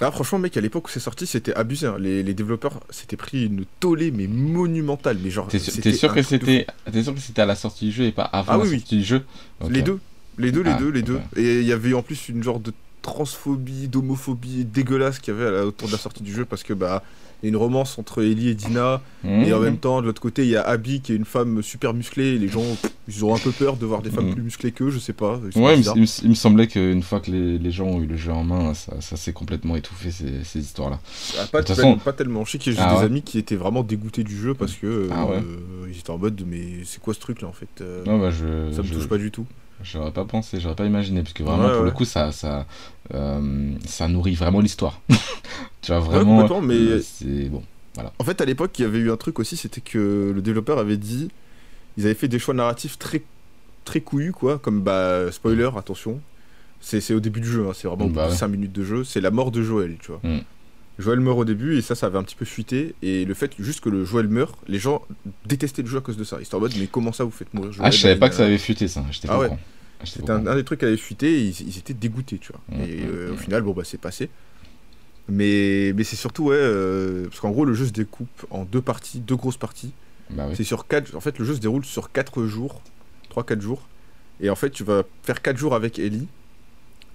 Ah, franchement, mec, à l'époque où c'est sorti, c'était abusé. hein. Les, les développeurs s'étaient pris une tollée, mais monumentale. Mais genre, T'es sûr, t'es que c'était, t'es sûr que c'était à la sortie du jeu et pas avant Ah la oui, oui. sortie du jeu? Les deux. Les deux, les Ah, deux, les deux. Et il y avait en plus une genre de transphobie, d'homophobie dégueulasse qu'il y avait autour de la sortie du jeu parce que bah il y a une romance entre Ellie et Dina et en même temps de l'autre côté il y a Abby qui est une femme super musclée et les gens ils ont un peu peur de voir des femmes Mhm. plus musclées qu'eux je sais pas Ouais, il me, il me- semblait qu'une fois que les, les gens ont eu le jeu en main, ça, ça s'est complètement étouffé ces, ces histoires-là. Ah, pas, de toute pas- façon- pas tellement je sais que j'ai Ah des ouais. amis qui étaient vraiment dégoûtés du jeu parce que Ah ouais. euh, ils étaient en mode mais c'est quoi ce truc là en fait euh, Non, bah je, ça me je- touche pas du tout j'aurais pas pensé, j'aurais pas imaginé, parce que vraiment, Ouais, pour le coup, ça, ça, euh, ça nourrit vraiment l'histoire. tu vois, vraiment. mais- euh, c'est bon. En fait, à l'époque, il y avait eu un truc aussi, c'était que le développeur avait dit, ils avaient fait des choix narratifs très, très couillus, quoi, comme bah spoiler, attention, c'est au début du jeu, hein, c'est vraiment Bah ouais. 5 minutes de jeu, c'est la mort de Joël, tu vois. Mm. Joël meurt au début et ça, ça avait un petit peu fuité. Et le fait juste que le Joël meurt, les gens détestaient le jeu à cause de ça. Ils étaient en mode, mais comment ça vous faites mourir Joël Ah, je savais pas que ça avait fuité ça. J'étais pas Ah au ouais. C'était pas un, des trucs qui avait fuité et ils, ils étaient dégoûtés, tu vois. Mm, et mm, euh, au mm. final, bon, bah c'est passé. Mais, mais c'est surtout, ouais, euh, parce qu'en gros, le jeu se découpe en deux parties, deux grosses parties. Bah oui. C'est sur 4 En fait, le jeu se déroule sur 4 jours, 3-4 jours. Et en fait, tu vas faire 4 jours avec Ellie.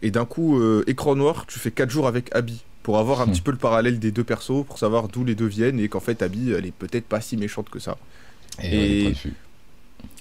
Et d'un coup, euh, écran noir, tu fais 4 jours avec Abby. Pour avoir un Hmm. petit peu le parallèle des deux persos, pour savoir d'où les deux viennent. Et qu'en fait, Abby, elle est peut-être pas si méchante que ça. Et, et-.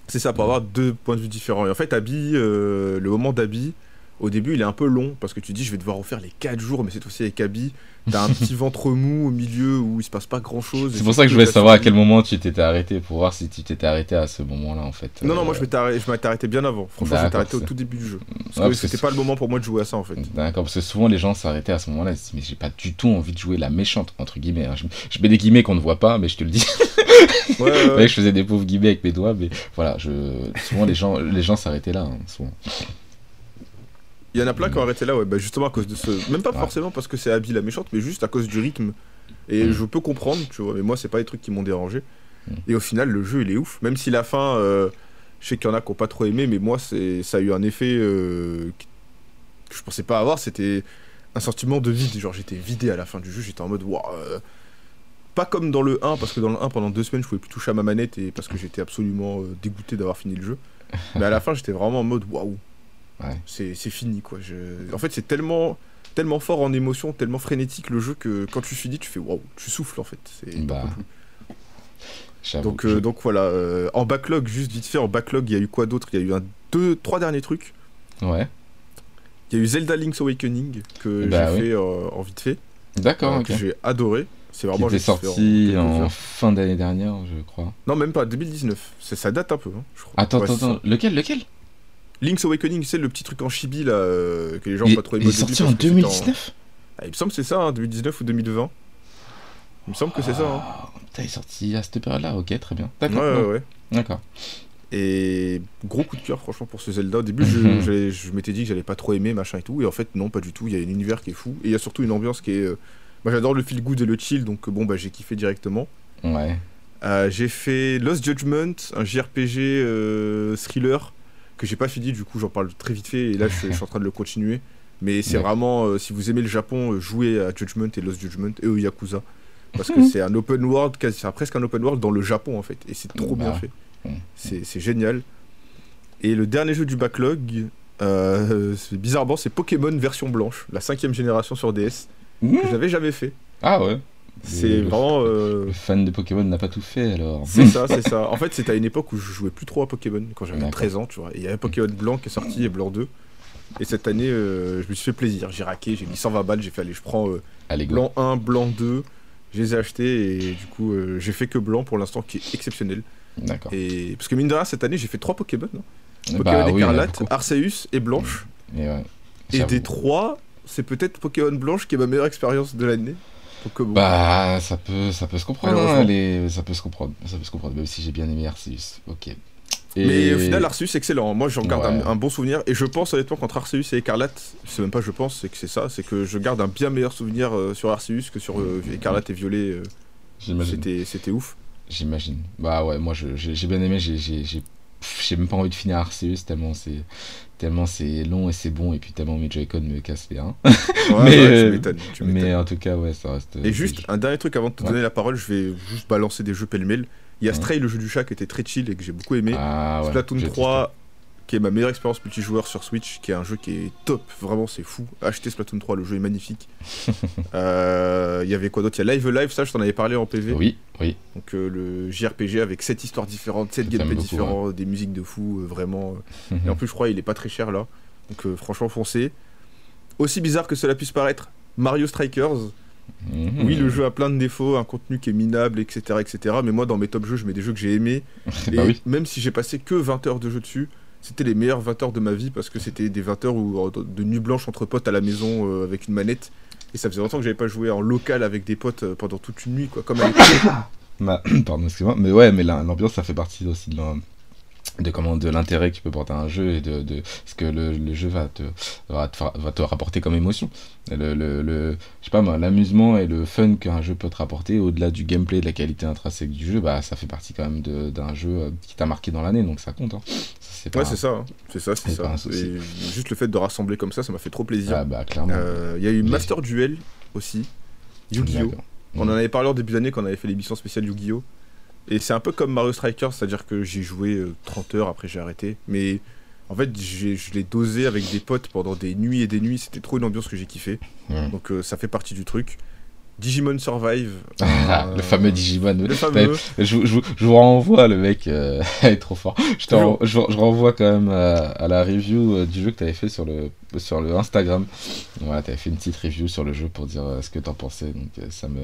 C'est ça, pour avoir deux points de vue différents. Et en fait, Abby, euh, le moment d'Abby, au début, il est un peu long parce que tu dis, je vais devoir refaire les 4 jours, mais cette fois-ci avec Abby. T'as un petit ventre mou au milieu où il se passe pas grand chose. C'est pour ça que je voulais savoir à quel moment tu t'étais arrêté pour voir si tu t'étais arrêté à ce moment-là en fait. Non, non, Euh, moi je m'étais arrêté, je m'étais arrêté bien avant. Franchement, je m'étais D'accord, arrêté au tout début du jeu. Parce Ouais, que c'était pas le moment pour moi de jouer à ça en fait. D'accord, parce que souvent les gens s'arrêtaient à ce moment-là, ils se disent, mais j'ai pas du tout envie de jouer la méchante, entre guillemets. hein. Je, je mets des guillemets qu'on ne voit pas, mais je te le dis. Ouais, ouais, Ouais, ouais. je faisais des pauvres guillemets avec mes doigts, mais voilà, je... souvent les gens les gens s'arrêtaient là. hein, souvent. Il y en a plein qui ont arrêté là, ouais, bah justement à cause de ce. Même pas Ouais. forcément parce que c'est Abby la méchante, mais juste à cause du rythme. Et Mm. je peux comprendre, tu vois, mais moi c'est pas des trucs qui m'ont dérangé. Mm. Et au final, le jeu il est ouf. Même si la fin, euh, je sais qu'il y en a qui ont pas trop aimé, mais moi c'est ça a eu un effet euh, que je pensais pas avoir. C'était un sentiment de vide. Genre j'étais vidé à la fin du jeu, j'étais en mode waouh. euh, Pas comme dans le 1, parce que dans le 1, pendant deux semaines, je pouvais plus toucher à ma manette et parce que j'étais absolument dégoûté d'avoir fini le jeu. Mais à la fin, j'étais vraiment en mode waouh Ouais. c'est fini quoi. Je... En fait, c'est tellement tellement fort en émotion, tellement frénétique le jeu que quand tu finis, tu fais waouh, tu souffles en fait. C'est Bah, donc euh, donc voilà, euh, en backlog juste vite fait en backlog, il y a eu quoi d'autre? Il y a eu un deux trois derniers trucs. Ouais, Il y a eu Zelda Link's Awakening que Bah j'ai oui. fait euh, en vite fait, d'accord, euh, ok. que j'ai adoré. C'est Qui vraiment était kiffé sorti en fin d'année dernière, je crois. Non, même pas 2019. C'est- Ça date un peu, hein, je crois. Attends, Ouais, attends, attends, lequel, lequel? Link's Awakening, c'est le petit truc en chibi là euh, que les gens Il, ont pas trop aimé il est sorti en parce que c'était 2019 Ah, il me semble que c'est ça, hein, 2019 ou 2020. Il me semble que c'est ça. hein. Ah, putain, il est sorti à cette période-là, ok, très bien. Ouais, D'accord, ouais, bon, ouais. d'accord. Et gros coup de cœur, franchement, pour ce Zelda. Au début, je, Mhm. je m'étais dit que j'allais pas trop aimer, machin et tout. Et en fait, non, pas du tout. Il y a un univers qui est fou. Et il y a surtout une ambiance qui est. euh, Moi, j'adore le feel good et le chill, donc bon, bah, j'ai kiffé directement. Ouais, Euh, j'ai fait Lost Judgment, un JRPG thriller que j'ai pas fini, du coup, j'en parle très vite fait. Et là, je, suis- je suis en train de le continuer. Mais c'est vraiment, euh, si vous aimez le Japon, euh, jouez à Judgment et Lost Judgment et au Yakuza. Parce que Mhm. c'est un open world, c'est presque un open world dans le Japon en fait. Et c'est trop Bah bien fait. C'est génial. Et le dernier jeu du backlog, euh, bizarrement, c'est Pokémon version blanche, la cinquième génération sur DS, Mmh. que j'avais jamais fait. Ah ouais. C'est vraiment. euh, Le fan de Pokémon n'a pas tout fait alors. c'est ça, c'est ça. En fait, c'était à une époque où je jouais plus trop à Pokémon, quand j'avais D'accord. 13 ans, tu vois. Et il y avait Pokémon blanc qui est sorti et blanc 2. Et cette année, euh, je me suis fait plaisir. J'ai raqué, j'ai mis 120 balles, j'ai fait allez, je prends euh, Allez, blanc 1, blanc 2. Je les ai achetés et du coup, j'ai fait que blanc pour l'instant qui est exceptionnel. D'accord. Et parce que mine de rien, cette année, j'ai fait trois Pokémon. hein. Pokémon Bah a écarlate. Arceus et Blanche. Et, ouais, Et des trois, c'est peut-être Pokémon Blanche qui est ma meilleure expérience de l'année. Donc, euh, bon. Bah, ça peut, ça peut se comprendre. Hein, les- Ça peut se comprendre. Ça peut se comprendre. Même si j'ai bien aimé Arceus. Ok. Et- Mais au final, Arceus, excellent. Moi, j'en garde Ouais. un, un bon souvenir. Et je pense honnêtement qu'entre Arceus et Écarlate, c'est même pas je pense, c'est que c'est ça. C'est que je garde un bien meilleur souvenir euh, sur Arceus que sur euh, Écarlate et Violet. euh, j'imagine. C'était ouf. J'imagine. Bah ouais, moi j'ai bien aimé. J'ai j'ai même pas envie de finir Arceus tellement c'est tellement c'est long et c'est bon et puis tellement mes Joy-Con me cassent les reins. Ouais, Mais, ouais, euh, tu m'étonnes, tu m'étonnes. Mais en tout cas, ouais, ça reste. Et juste un dernier truc avant de te Ouais. donner la parole, je vais juste balancer des jeux pêle-mêle. Il y a Ouais. Stray, le jeu du chat, qui était très chill et que j'ai beaucoup aimé. Ah ouais. Splatoon j'ai 3, qui est ma meilleure expérience multijoueur sur Switch, qui est un jeu qui est top, vraiment c'est fou. Achetez Splatoon 3, le jeu est magnifique. Euh, Il y avait quoi d'autre? Il y a Live Live, ça je t'en avais parlé en PV. Oui, oui. Donc euh, le JRPG avec 7 histoires différentes, 7 J'aime gameplays différents, des musiques de fou, euh, vraiment. Et en plus je crois il est pas très cher là. Donc franchement foncez. Aussi bizarre que cela puisse paraître, Mario Strikers. Mhm. Oui, le jeu a plein de défauts, un contenu qui est minable, etc. etc. mais moi dans mes top jeux, je mets des jeux que j'ai aimés. Et bah oui. même si j'ai passé que 20 heures de jeu dessus, c'était les meilleurs 20 heures de ma vie parce que c'était des 20 heures où, euh, de nuit blanche entre potes à la maison euh, avec une manette. Et ça faisait longtemps que j'avais pas joué en local avec des potes euh, pendant toute une nuit, quoi. Comme à l'époque. Ma- Pardon, excuse-moi. Mais ouais, mais la- l'ambiance, ça fait partie aussi de comment de l'intérêt que peut porter un jeu et de, ce que le, jeu va te, va te va te rapporter comme émotion. Le, le, je sais pas l'amusement et le fun qu'un jeu peut te rapporter au-delà du gameplay, de la qualité intrinsèque du jeu, bah ça fait partie quand même d'un jeu qui t'a marqué dans l'année, donc ça compte. Hein. Ouais, pas- c'est ça, hein. c'est ça, c'est ça. Et juste le fait de rassembler comme ça, ça m'a fait trop plaisir. Ah bah clairement. Euh, Il y a eu Master Duel aussi, Yu-Gi-Oh! On en avait parlé en début d'année quand on avait fait l'émission spéciale Yu-Gi-Oh! Et c'est un peu comme Mario Strikers, c'est-à-dire que j'ai joué euh, 30 heures, après j'ai arrêté. Mais en fait, je l'ai dosé avec des potes pendant des nuits et des nuits. C'était trop une ambiance que j'ai kiffé. Mhm. Donc euh, ça fait partie du truc. Digimon Survive. Ah, Euh, le fameux Digimon. Le fameux. Je, je, je, vous renvoie, le mec euh, est trop fort. Je, te Toujours. ren- je, je renvoie quand même à, à la review euh, du jeu que tu avais fait sur le, sur le Instagram. Voilà, tu avais fait une petite review sur le jeu pour dire euh, ce que tu en pensais. Donc euh, ça me,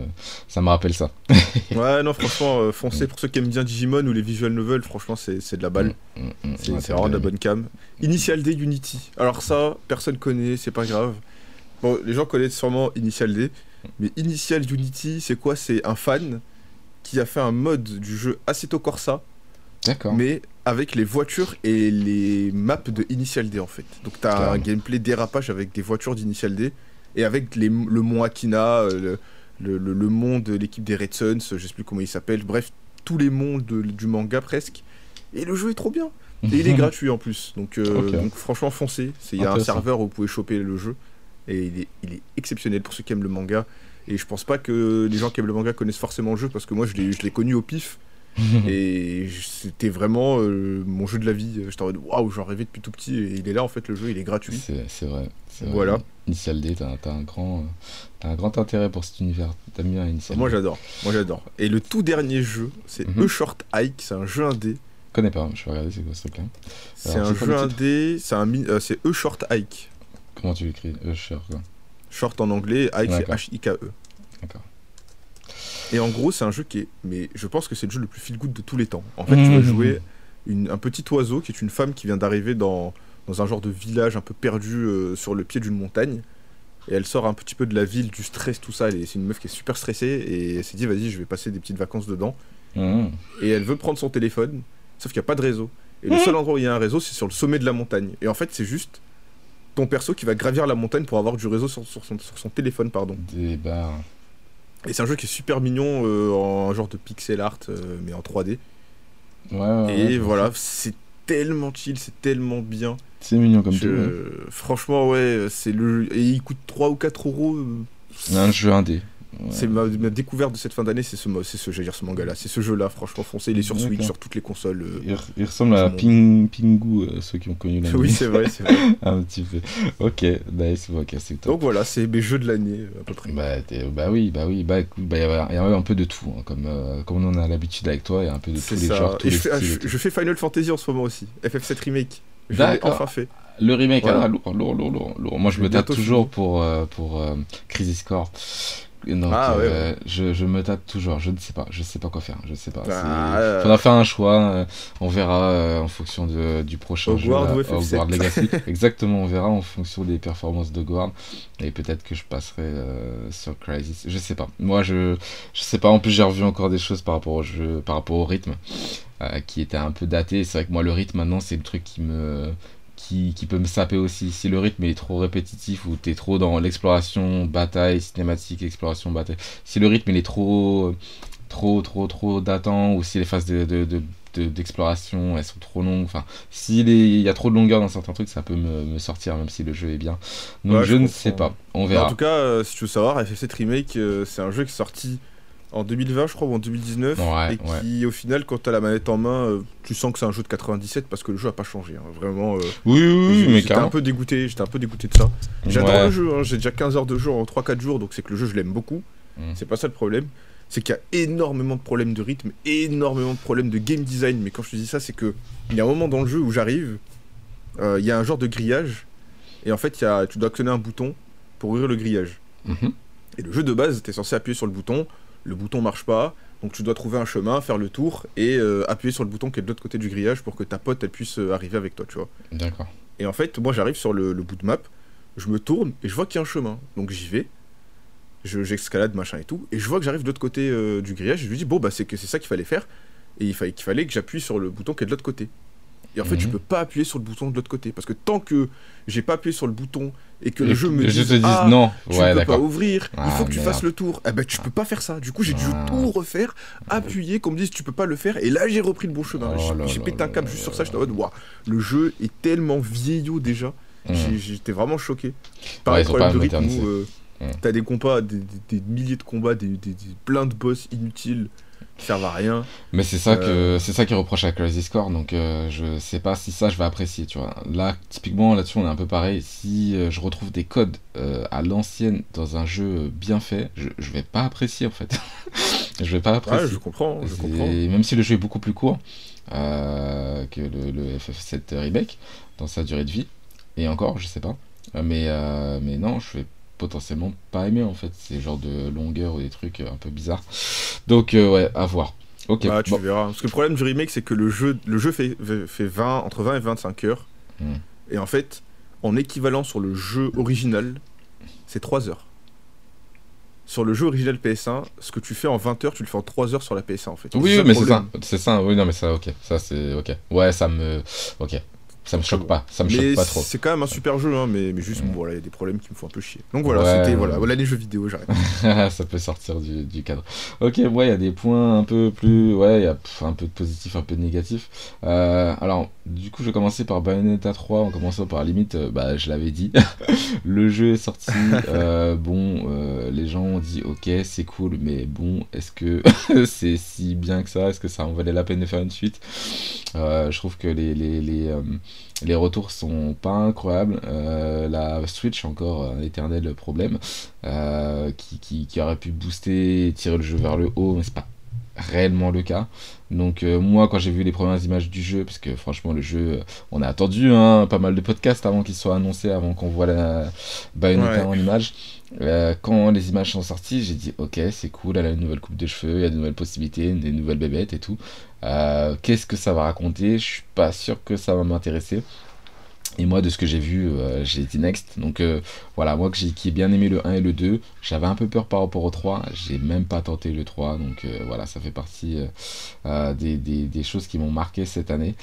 ça me rappelle ça. Ouais, non, franchement, euh, foncez pour ceux qui aiment bien Digimon ou les visual novels, franchement, c'est de la balle. Mm, mm, C'est ouais, vraiment de la bonne cam. Initial D Unity. Alors ça, personne connaît, c'est pas grave. Bon, les gens connaissent sûrement Initial D, mais Initial Unity, c'est quoi? C'est un fan qui a fait un mode du jeu Assetto Corsa, D'accord. mais avec les voitures et les maps de Initial D en fait. Donc t'as un gameplay dérapage avec des voitures d'Initial D et avec les, le mont Akina, euh, le, le, le, le mont de l'équipe des Red Suns, je sais plus comment il s'appelle, bref, tous les mondes de- du manga presque. Et le jeu est trop bien. Et il est gratuit en plus. Donc, euh, donc franchement, foncez. Il y a un serveur où vous pouvez choper le jeu. Et il est, il est exceptionnel pour ceux qui aiment le manga. Et je pense pas que les gens qui aiment le manga connaissent forcément le jeu parce que moi je l'ai je l'ai connu au pif. et c'était vraiment euh, mon jeu de la vie. J'étais en mode waouh, j'en rêvais depuis tout petit. Et il est là en fait, le jeu, il est gratuit. C'est vrai. c'est vrai. Voilà. Initial D, t'as t'as un, grand, t'as un grand intérêt pour cet univers. T'aimes bien Initial Moi j'adore. Moi j'adore. Et le tout dernier jeu, c'est Mhm. E Short Hike. C'est un jeu indé. Je connais pas, je vais regarder c'est quoi ce truc-là. C'est un jeu indé. C'est un mi- euh, E Hike. Comment tu l'écris euh, Usher, quoi. Short en anglais, Hike c'est D'accord. H-I-K-E. D'accord. Et en gros, c'est un jeu qui est. Mais je pense que c'est le jeu le plus feel good de tous les temps. En fait, tu vas Mhm. jouer une- un petit oiseau qui est une femme qui vient d'arriver dans, dans un genre de village un peu perdu euh, sur le pied d'une montagne. Et elle sort un petit peu de la ville, du stress, tout ça. Elle est- C'est une meuf qui est super stressée et elle s'est dit, vas-y, je vais passer des petites vacances dedans. Et elle veut prendre son téléphone, sauf qu'il n'y a pas de réseau. Et le seul endroit où il y a un réseau, c'est sur le sommet de la montagne. Et en fait, c'est juste ton perso qui va gravir la montagne pour avoir du réseau sur, sur son, sur son téléphone, pardon. Des barres. Et c'est un jeu qui est super mignon, euh, en genre de pixel art, euh, mais en 3D. Ouais, ouais, et voilà, c'est tellement chill, c'est tellement bien. C'est mignon comme Je- tout. hein. Franchement, ouais, c'est le. Et il coûte 3 ou 4 euros. euh, Un jeu indé. Ouais. C'est ma, ma découverte de cette fin d'année, c'est ce, ce, dire ce manga-là, c'est ce jeu-là, franchement foncé, il est sur Switch, sur toutes les consoles. euh. Il, re- il ressemble à Ping, Pingu, euh, ceux qui ont connu l'année. Oui, c'est vrai, c'est vrai. un petit peu. Ok, nice, ok, c'est top. Donc voilà, c'est mes jeux de l'année, euh, à peu près. Bah, bah oui, bah oui, bah écoute, bah, il y a- il y a un peu de tout, hein, comme, euh, comme on en a l'habitude avec toi, il y a un peu de tous les genres, tous Et les je fais, ah, styles. et je, tout. je fais Final Fantasy en ce moment aussi, FF7 Remake. Je l'ai enfin fait. Le remake, Voilà. ah, lourd, lourd, lourd, lourd. Moi, je me tape toujours fini. pour, euh, pour euh, Crisis Core. Donc, Ah, ouais, euh, Je, je me tape toujours, je ne sais pas, je sais pas quoi faire, je sais pas. Ah, euh. Faudra faire un choix, euh, on verra euh, en fonction de, du prochain Hogwarts jeu, ou là, FF7. Hogwarts Legacy. Exactement, on verra en fonction des performances de Hogwarts. Et peut-être que je passerai sur Crisis, je sais pas. Moi, je, je sais pas, en plus j'ai revu encore des choses par rapport au jeu, par rapport au rythme, qui était un peu daté. C'est vrai que moi, le rythme maintenant, c'est le truc qui me qui, qui peut me saper aussi. Si le rythme est trop répétitif ou t'es trop dans l'exploration, bataille, cinématique, exploration, bataille. Si le rythme il est trop, trop, trop, trop datant ou si les phases de, de, de- de- d'exploration elles sont trop longues, enfin, s'il y a trop de longueur dans certains trucs, ça peut me, me sortir même si le jeu est bien. Donc Ouais, je, je ne sais pas, on verra. En tout cas, euh, si tu veux savoir, FF7 Remake, euh, c'est un jeu qui est sorti en 2020, je crois, ou en 2019. Ouais, et qui, au final, quand t'as la manette en main, euh, tu sens que c'est un jeu de 97 parce que le jeu a pas changé. hein. Vraiment. euh, Oui, oui, mais j'étais un peu dégoûté, j'étais un peu dégoûté de ça. J'adore Ouais. le jeu, hein, j'ai déjà 15 heures de jeu en 3-4 jours, donc c'est que le jeu je l'aime beaucoup. Mm. C'est pas ça le problème. C'est qu'il y a énormément de problèmes de rythme, énormément de problèmes de game design. Mais quand je te dis ça, c'est que il y a un moment dans le jeu où j'arrive, euh, il y a un genre de grillage, et en fait, il y a, tu dois actionner un bouton pour ouvrir le grillage. Mhm. Et le jeu de base, t'es censé appuyer sur le bouton, le bouton marche pas, donc tu dois trouver un chemin, faire le tour et euh, appuyer sur le bouton qui est de l'autre côté du grillage pour que ta pote elle puisse euh, arriver avec toi, tu vois. D'accord. Et en fait, moi j'arrive sur le, le bout de map, je me tourne et je vois qu'il y a un chemin. Donc j'y vais, je- j'escalade, machin et tout, et je vois que j'arrive de l'autre côté euh, du grillage, et je lui dis, bon bah c'est que c'est ça qu'il fallait faire, et il fallait qu'il fallait que j'appuie sur le bouton qui est de l'autre côté. Et en fait, Mhm. je peux pas appuyer sur le bouton de l'autre côté, parce que tant que j'ai pas appuyé sur le bouton et que le jeu me te dise ah, non. tu Ouais, ne peux pas ouvrir, il Ah, faut que tu merde. fasses le tour. Eh ben tu peux pas faire ça. Du coup j'ai dû Ah. tout refaire, appuyer, qu'on me dise tu peux pas le faire, et là j'ai repris le bon chemin. Oh J'ai- pété un câble juste sur ça, j'étais en mode waouh, le jeu est tellement vieillot déjà. Mm. J'étais vraiment choqué. Ouais, Pareil, ils ont problème pas de rythme où euh, Mm. t'as des combats, des, des- des milliers de combats, des- plein de boss inutiles. Qui servent à rien. Mais c'est ça Euh. que c'est ça qui reproche à Crazy Score, donc euh, je sais pas si ça je vais apprécier, tu vois. Là, typiquement là-dessus on est un peu pareil. Si euh, je retrouve des codes euh, à l'ancienne dans un jeu bien fait, je, je vais pas apprécier en fait. je vais pas Ouais, apprécier. je comprends, je comprends. Même si le jeu est beaucoup plus court euh, que le, le FF7 Remake dans sa durée de vie, et encore, je sais pas. Euh, Mais, euh, mais non, je vais potentiellement pas aimer en fait ces genres de longueur ou des trucs euh, un peu bizarres. Donc, euh, ouais, à voir. Ok, Bah, tu bon. verras. Parce que le problème du remake, c'est que le jeu, le jeu fait, fait 20, entre 20 et 25 heures. Hmm. Et en fait, en équivalent sur le jeu original, c'est 3 heures. Sur le jeu original PS1, ce que tu fais en 20 heures, tu le fais en 3 heures sur la PS1 en fait. Oui, oui, mais c'est ça, c'est ça, oui, non, mais ça, ok, ça c'est ok. Ouais, ça me. Ok, ça me choque pas, ça me choque pas trop. c'est quand même un super jeu, hein, mais, mais juste, bon, voilà, il y a des problèmes qui me font un peu chier. Donc voilà, Ouais, c'était voilà, voilà les jeux vidéo, j'arrête. ça peut sortir du, du cadre. Ok, ouais, il y a des points un peu plus. Ouais, il y a un peu de positif, un peu de négatif. Euh, alors, du coup, je vais commencer par Bayonetta 3, en commençant par limite, euh, bah, je l'avais dit. le jeu est sorti. euh, bon, euh, gens ont dit, ok, c'est cool, mais bon, est-ce que c'est si bien que ça? Est-ce que ça en valait la peine de faire une suite? Euh, Je trouve que les, les, les, euh, retours sont pas incroyables. Euh, la Switch, encore un éternel problème qui, qui, qui aurait pu booster et tirer le jeu vers le haut, mais c'est pas réellement le cas. Donc euh, moi quand j'ai vu les premières images du jeu, parce que franchement le jeu, euh, on a attendu hein, pas mal de podcasts avant qu'il soit annoncé, avant qu'on voit la Bayonetta Ouais. en images. Euh, quand les images sont sorties, j'ai dit ok c'est cool, elle a une nouvelle coupe de cheveux, il y a de nouvelles possibilités, des nouvelles bébêtes et tout. Euh, Qu'est-ce que ça va raconter? Je suis pas sûr que ça va m'intéresser. Et moi, de ce que j'ai vu, euh, j'ai dit next. Donc euh, voilà, moi qui ai bien aimé le 1 et le 2, j'avais un peu peur par rapport au 3. J'ai même pas tenté le 3. Donc euh, voilà, ça fait partie des choses qui m'ont marqué cette année.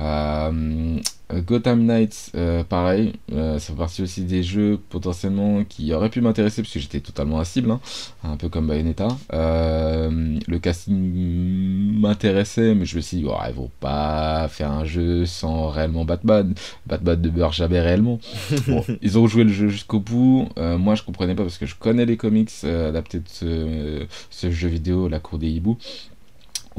Euh, Gotham Knights, euh, pareil, euh, ça fait partie aussi des jeux potentiellement qui auraient pu m'intéresser parce que j'étais totalement à cible, hein, un peu comme Bayonetta. Euh, le casting m'intéressait, mais je me suis dit, oh, ils vont pas faire un jeu sans réellement Batman. Batman ne meurt jamais réellement. Bon, ils ont joué le jeu jusqu'au bout. Moi, je comprenais pas parce que je connais les comics adaptés de ce, ce jeu vidéo, La Cour des Hiboux,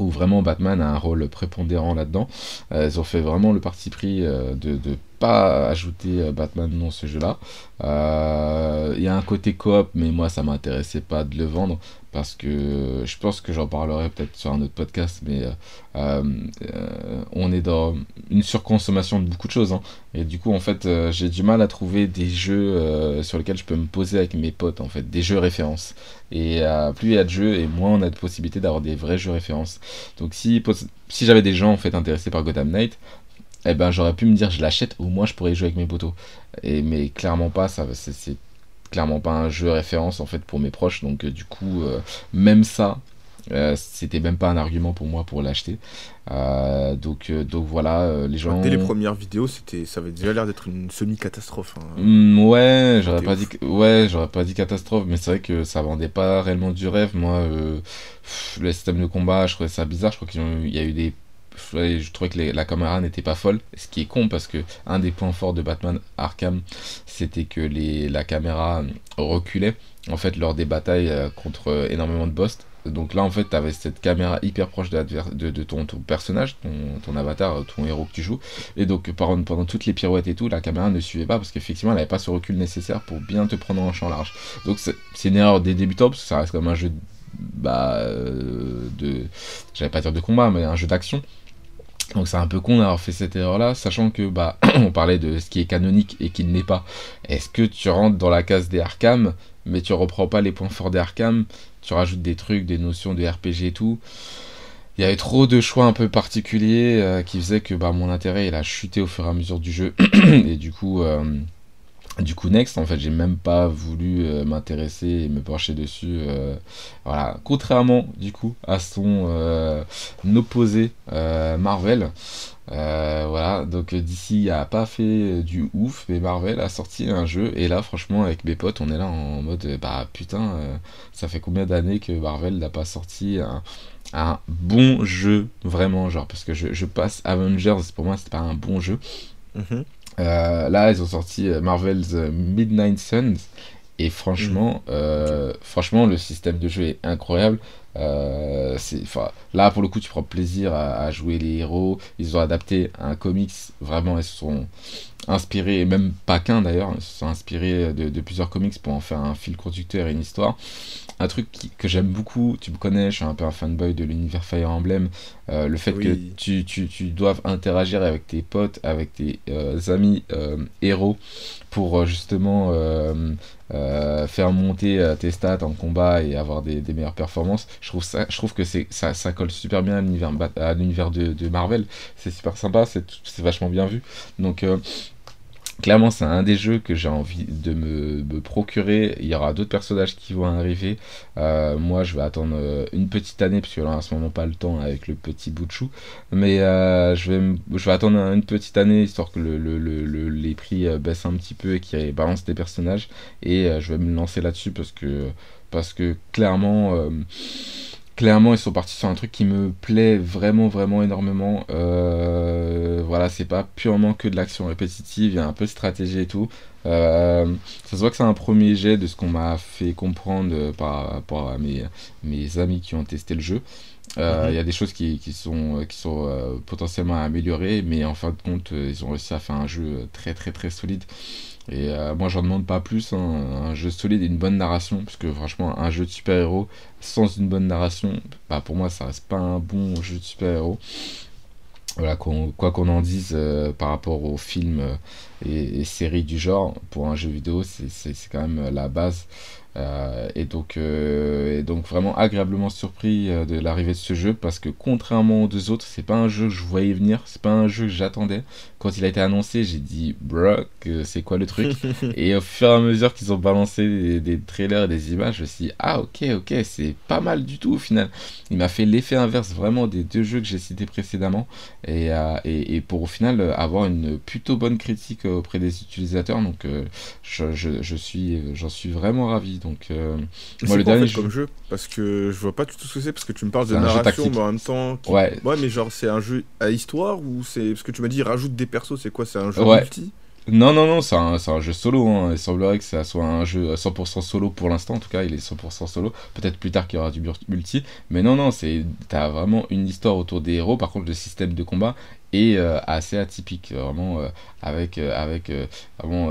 où vraiment Batman a un rôle prépondérant là-dedans. Euh, ils ont fait vraiment le parti pris euh, de ne pas ajouter euh, Batman dans ce jeu-là. Euh, Il y a un côté coop, mais moi, ça m'intéressait pas de le vendre parce que je pense que j'en parlerai peut-être sur un autre podcast, mais euh, euh, on est dans une surconsommation de beaucoup de choses. hein. Et du coup, en fait, euh, j'ai du mal à trouver des jeux sur lesquels je peux me poser avec mes potes, en fait, des jeux références. Et plus il y a de jeux, et moins on a de possibilités d'avoir des vrais jeux références. Donc si, si j'avais des gens en fait intéressés par Gotham Knight, eh ben j'aurais pu me dire je l'achète, au moins je pourrais jouer avec mes potos. Et mais clairement pas, ça, c'est clairement pas un jeu référence en fait pour mes proches. Donc euh, du coup, euh, même ça. euh, c'était même pas un argument pour moi pour l'acheter. Euh, donc, euh, donc voilà, les gens. Dès les premières vidéos, c'était, ça avait déjà l'air d'être une semi-catastrophe. hein. Hmm, ouais, j'aurais pas ouf. dit ouais, j'aurais pas dit catastrophe, mais c'est vrai que ça vendait pas réellement du rêve. Moi, pff, le système de combat, je trouvais ça bizarre. Je crois qu'il y a eu des je trouvais que la caméra n'était pas folle, ce qui est con parce que un des points forts de Batman Arkham, c'était que les, la caméra reculait en fait lors des batailles euh, contre euh, énormément de boss. Donc là, en fait, tu avais cette caméra hyper proche de, ton, personnage, ton, avatar, ton héros que tu joues. Et donc, pendant, toutes les pirouettes et tout, la caméra ne suivait pas parce qu'effectivement, elle n'avait pas ce recul nécessaire pour bien te prendre en champ large. Donc, c'est c'est une erreur des débutants parce que ça reste comme un jeu bah, euh, de. J'allais pas dire de combat, mais un jeu d'action. Donc c'est un peu con d'avoir fait cette erreur-là, sachant que bah on parlait de ce qui est canonique et qui ne l'est pas. Est-ce que tu rentres dans la case des Arkham, mais tu reprends pas les points forts des Arkham, tu rajoutes des trucs, des notions de RPG et tout. Il y avait trop de choix un peu particuliers euh, qui faisaient que bah, mon intérêt il a chuté au fur et à mesure du jeu. Et du coup euh, du coup next en fait j'ai même pas voulu euh, m'intéresser et me pencher dessus euh, voilà. Contrairement du coup à son euh, opposé Marvel voilà. Donc DC a pas fait du ouf mais Marvel a sorti un jeu. Et là franchement avec mes potes on est là en mode bah putain ça fait combien d'années que Marvel n'a pas sorti un, bon jeu vraiment genre. Parce que je, passe Avengers pour moi c'est pas un bon jeu. Mhm. euh, là, ils ont sorti euh, Marvel's euh, Midnight Suns. Et franchement, euh, franchement, le système de jeu est incroyable. Euh, là, pour le coup, tu prends plaisir à, à jouer les héros. Ils ont adapté un comics. Vraiment, ils sont inspirés, et même pas qu'un d'ailleurs, ils se sont inspirés de, de plusieurs comics pour en faire un fil conducteur et une histoire. Un truc qui- que j'aime beaucoup, tu me connais, je suis un peu un fanboy de l'univers Fire Emblem. euh, le fait Oui. que tu, tu, tu doives interagir avec tes potes, avec tes euh, amis euh, héros pour justement faire monter tes stats en combat et avoir des, des meilleures performances. Je trouve, ça, je trouve que c'est, ça, ça colle super bien à l'univers, de, de Marvel. C'est super sympa, c'est, c'est vachement bien vu. Donc, clairement, c'est un des jeux que j'ai envie de me, procurer. Il y aura d'autres personnages qui vont arriver. Euh, moi, je vais attendre euh, une petite année, parce que là, en ce moment, pas le temps avec le petit bout de chou. Mais euh, je, vais, attendre une petite année, histoire que le, le- le- le- les prix baissent un petit peu et qu'ils balancent des personnages. Et je vais me lancer là-dessus, parce que, parce que clairement... Clairement, ils sont partis sur un truc qui me plaît vraiment, vraiment énormément. Euh, voilà, c'est pas purement que de l'action répétitive, il y a un peu de stratégie et tout. Euh, ça se voit que c'est un premier jet de ce qu'on m'a fait comprendre euh, par rapport à mes, mes amis qui ont testé le jeu. Euh, Il Mhm. y a des choses qui, qui sont, qui sont potentiellement à améliorer, mais en fin de compte, ils ont réussi à faire un jeu très, très, très solide. Et euh, moi, j'en demande pas plus, hein, un jeu solide et une bonne narration, parce que franchement, un jeu de super-héros sans une bonne narration, bah, pour moi, ça reste pas un bon jeu de super-héros. Voilà, quoi qu'on en dise euh, par rapport aux films euh, et, séries du genre, pour un jeu vidéo, c'est quand même la base. Et, donc, donc vraiment agréablement surpris de l'arrivée de ce jeu parce que contrairement aux deux autres, c'est pas un jeu que je voyais venir, c'est pas un jeu que j'attendais. Quand il a été annoncé, j'ai dit, que c'est quoi le truc Et au fur et à mesure qu'ils ont balancé des, des trailers et des images, je me suis dit, ah ok, ok, c'est pas mal du tout au final. Il m'a fait l'effet inverse vraiment des deux jeux que j'ai cités précédemment. Et, euh, et, et pour au final euh, avoir une plutôt bonne critique auprès des utilisateurs. Donc euh, je, je, je suis, j'en suis vraiment ravi. Donc euh, moi, le quoi, en dernier fait, jeu- comme jeu? Parce que je vois pas du tout ce que c'est, parce que tu me parles de narration, mais en même temps. qui- Ouais. Ouais, mais genre, c'est un jeu à histoire ou c'est. Parce que tu m'as dit, rajoute des persos, c'est quoi C'est un jeu Ouais. multi? Non, non, non, c'est un, c'est un jeu solo. hein. Il semblerait que ça soit un jeu 100% solo pour l'instant. En tout cas, il est 100% solo. Peut-être plus tard qu'il y aura du multi. Mais non, non, c'est t'as vraiment une histoire autour des héros. Par contre, le système de combat est euh, assez atypique. Vraiment, euh, avec, euh, avec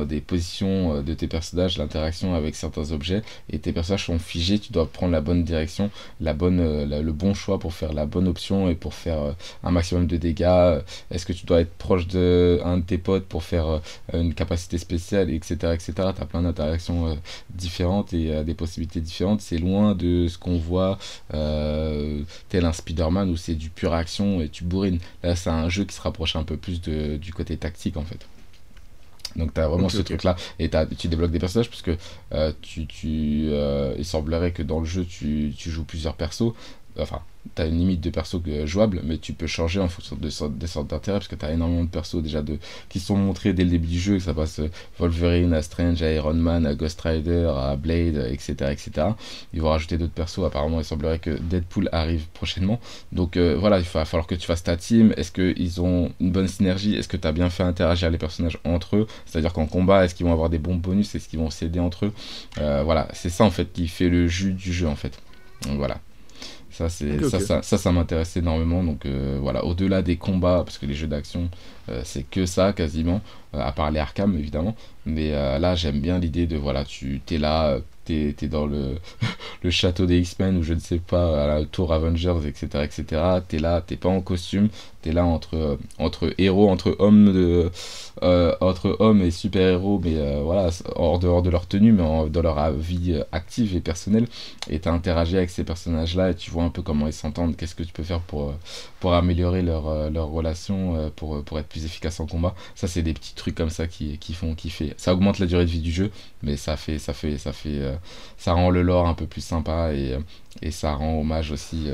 des positions de tes personnages, l'interaction avec certains objets. Et tes personnages sont figés. Tu dois prendre la bonne direction, la bonne, le bon choix pour faire la bonne option et pour faire un maximum de dégâts. Est-ce que tu dois être proche de un de tes potes pour faire une capacité spéciale, etc. etc. Tu as plein d'interactions différentes et des possibilités différentes. C'est loin de ce qu'on voit tel un Spider-Man où c'est du pure action et tu bourrines. Là, c'est un jeu qui se rapproche un peu plus de, du côté tactique en fait. Donc tu as vraiment ce truc là et t'as- tu débloques des personnages parce que euh, tu, tu, euh, il semblerait que dans le jeu tu, tu joues plusieurs persos. Enfin, tu as une limite de persos que- jouables, mais tu peux changer en fonction des sortes d'intérêts parce que tu as énormément de persos déjà qui sont montrés dès le début du jeu, que ça passe euh, Wolverine à Strange, à Iron Man, à Ghost Rider, à Blade, euh, etc. etc. Ils vont rajouter d'autres persos, apparemment il semblerait que Deadpool arrive prochainement. Donc euh, voilà, il va falloir que tu fasses ta team. Est-ce qu'ils ont une bonne synergie? Est-ce que tu as bien fait interagir les personnages entre eux? C'est-à-dire qu'en combat, est-ce qu'ils vont avoir des bons bonus? Est-ce qu'ils vont s'aider entre eux? Euh, Voilà, c'est ça en fait qui fait le jus du jeu en fait. Donc voilà. Ça, c'est, ça, ça, ça, ça m'intéresse énormément. Donc euh, voilà, au-delà des combats, parce que les jeux d'action, euh, c'est que ça quasiment, euh, à part les Arkham évidemment. Mais là, j'aime bien l'idée de voilà, tu t'es là, t'es, t'es dans le, le château des X-Men ou je ne sais pas, à la tour Avengers, etc. etc. T'es là, t'es pas en costume, t'es là entre, entre héros, entre hommes, de, entre hommes et super-héros, mais voilà, hors dehors de leur tenue, mais en- dans leur vie active et personnelle. Et tu interagi avec ces personnages-là et tu vois un peu comment ils s'entendent, qu'est-ce que tu peux faire pour, euh, pour améliorer leur, euh, leur relation, euh, pour, pour être plus efficace en combat. Ça, c'est des petits trucs comme ça qui, qui font kiffer. Ça augmente la durée de vie du jeu, mais ça fait, ça fait, ça fait, ça rend le lore un peu plus sympa et, et ça rend hommage aussi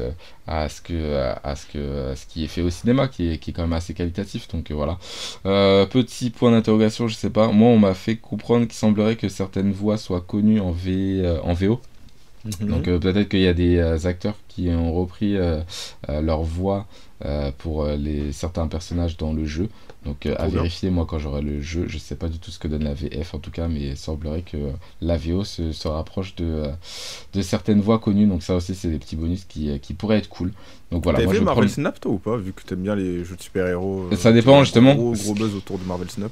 à ce que, à ce que, ce qui est fait au cinéma, qui est, qui est quand même assez qualitatif. Donc voilà. Petit point d'interrogation, je sais pas. Moi, on m'a fait comprendre qu'il semblerait que certaines voix soient connues en, V, en VO. Mhm. Donc euh, peut-être qu'il y a des euh, acteurs qui ont repris euh, leur voix pour les, certains personnages dans le jeu. Donc à bien. vérifier, moi quand j'aurai le jeu, je sais pas du tout ce que donne la VF en tout cas, mais il semblerait que la VO se, se rapproche de, de certaines voix connues. Donc ça aussi c'est des petits bonus qui, qui pourraient être cool. Donc voilà, T'as prends Marvel Snap toi ou pas Vu que t'aimes bien les jeux de super-héros. Ça dépend, justement. Gros, gros buzz autour de Marvel Snap.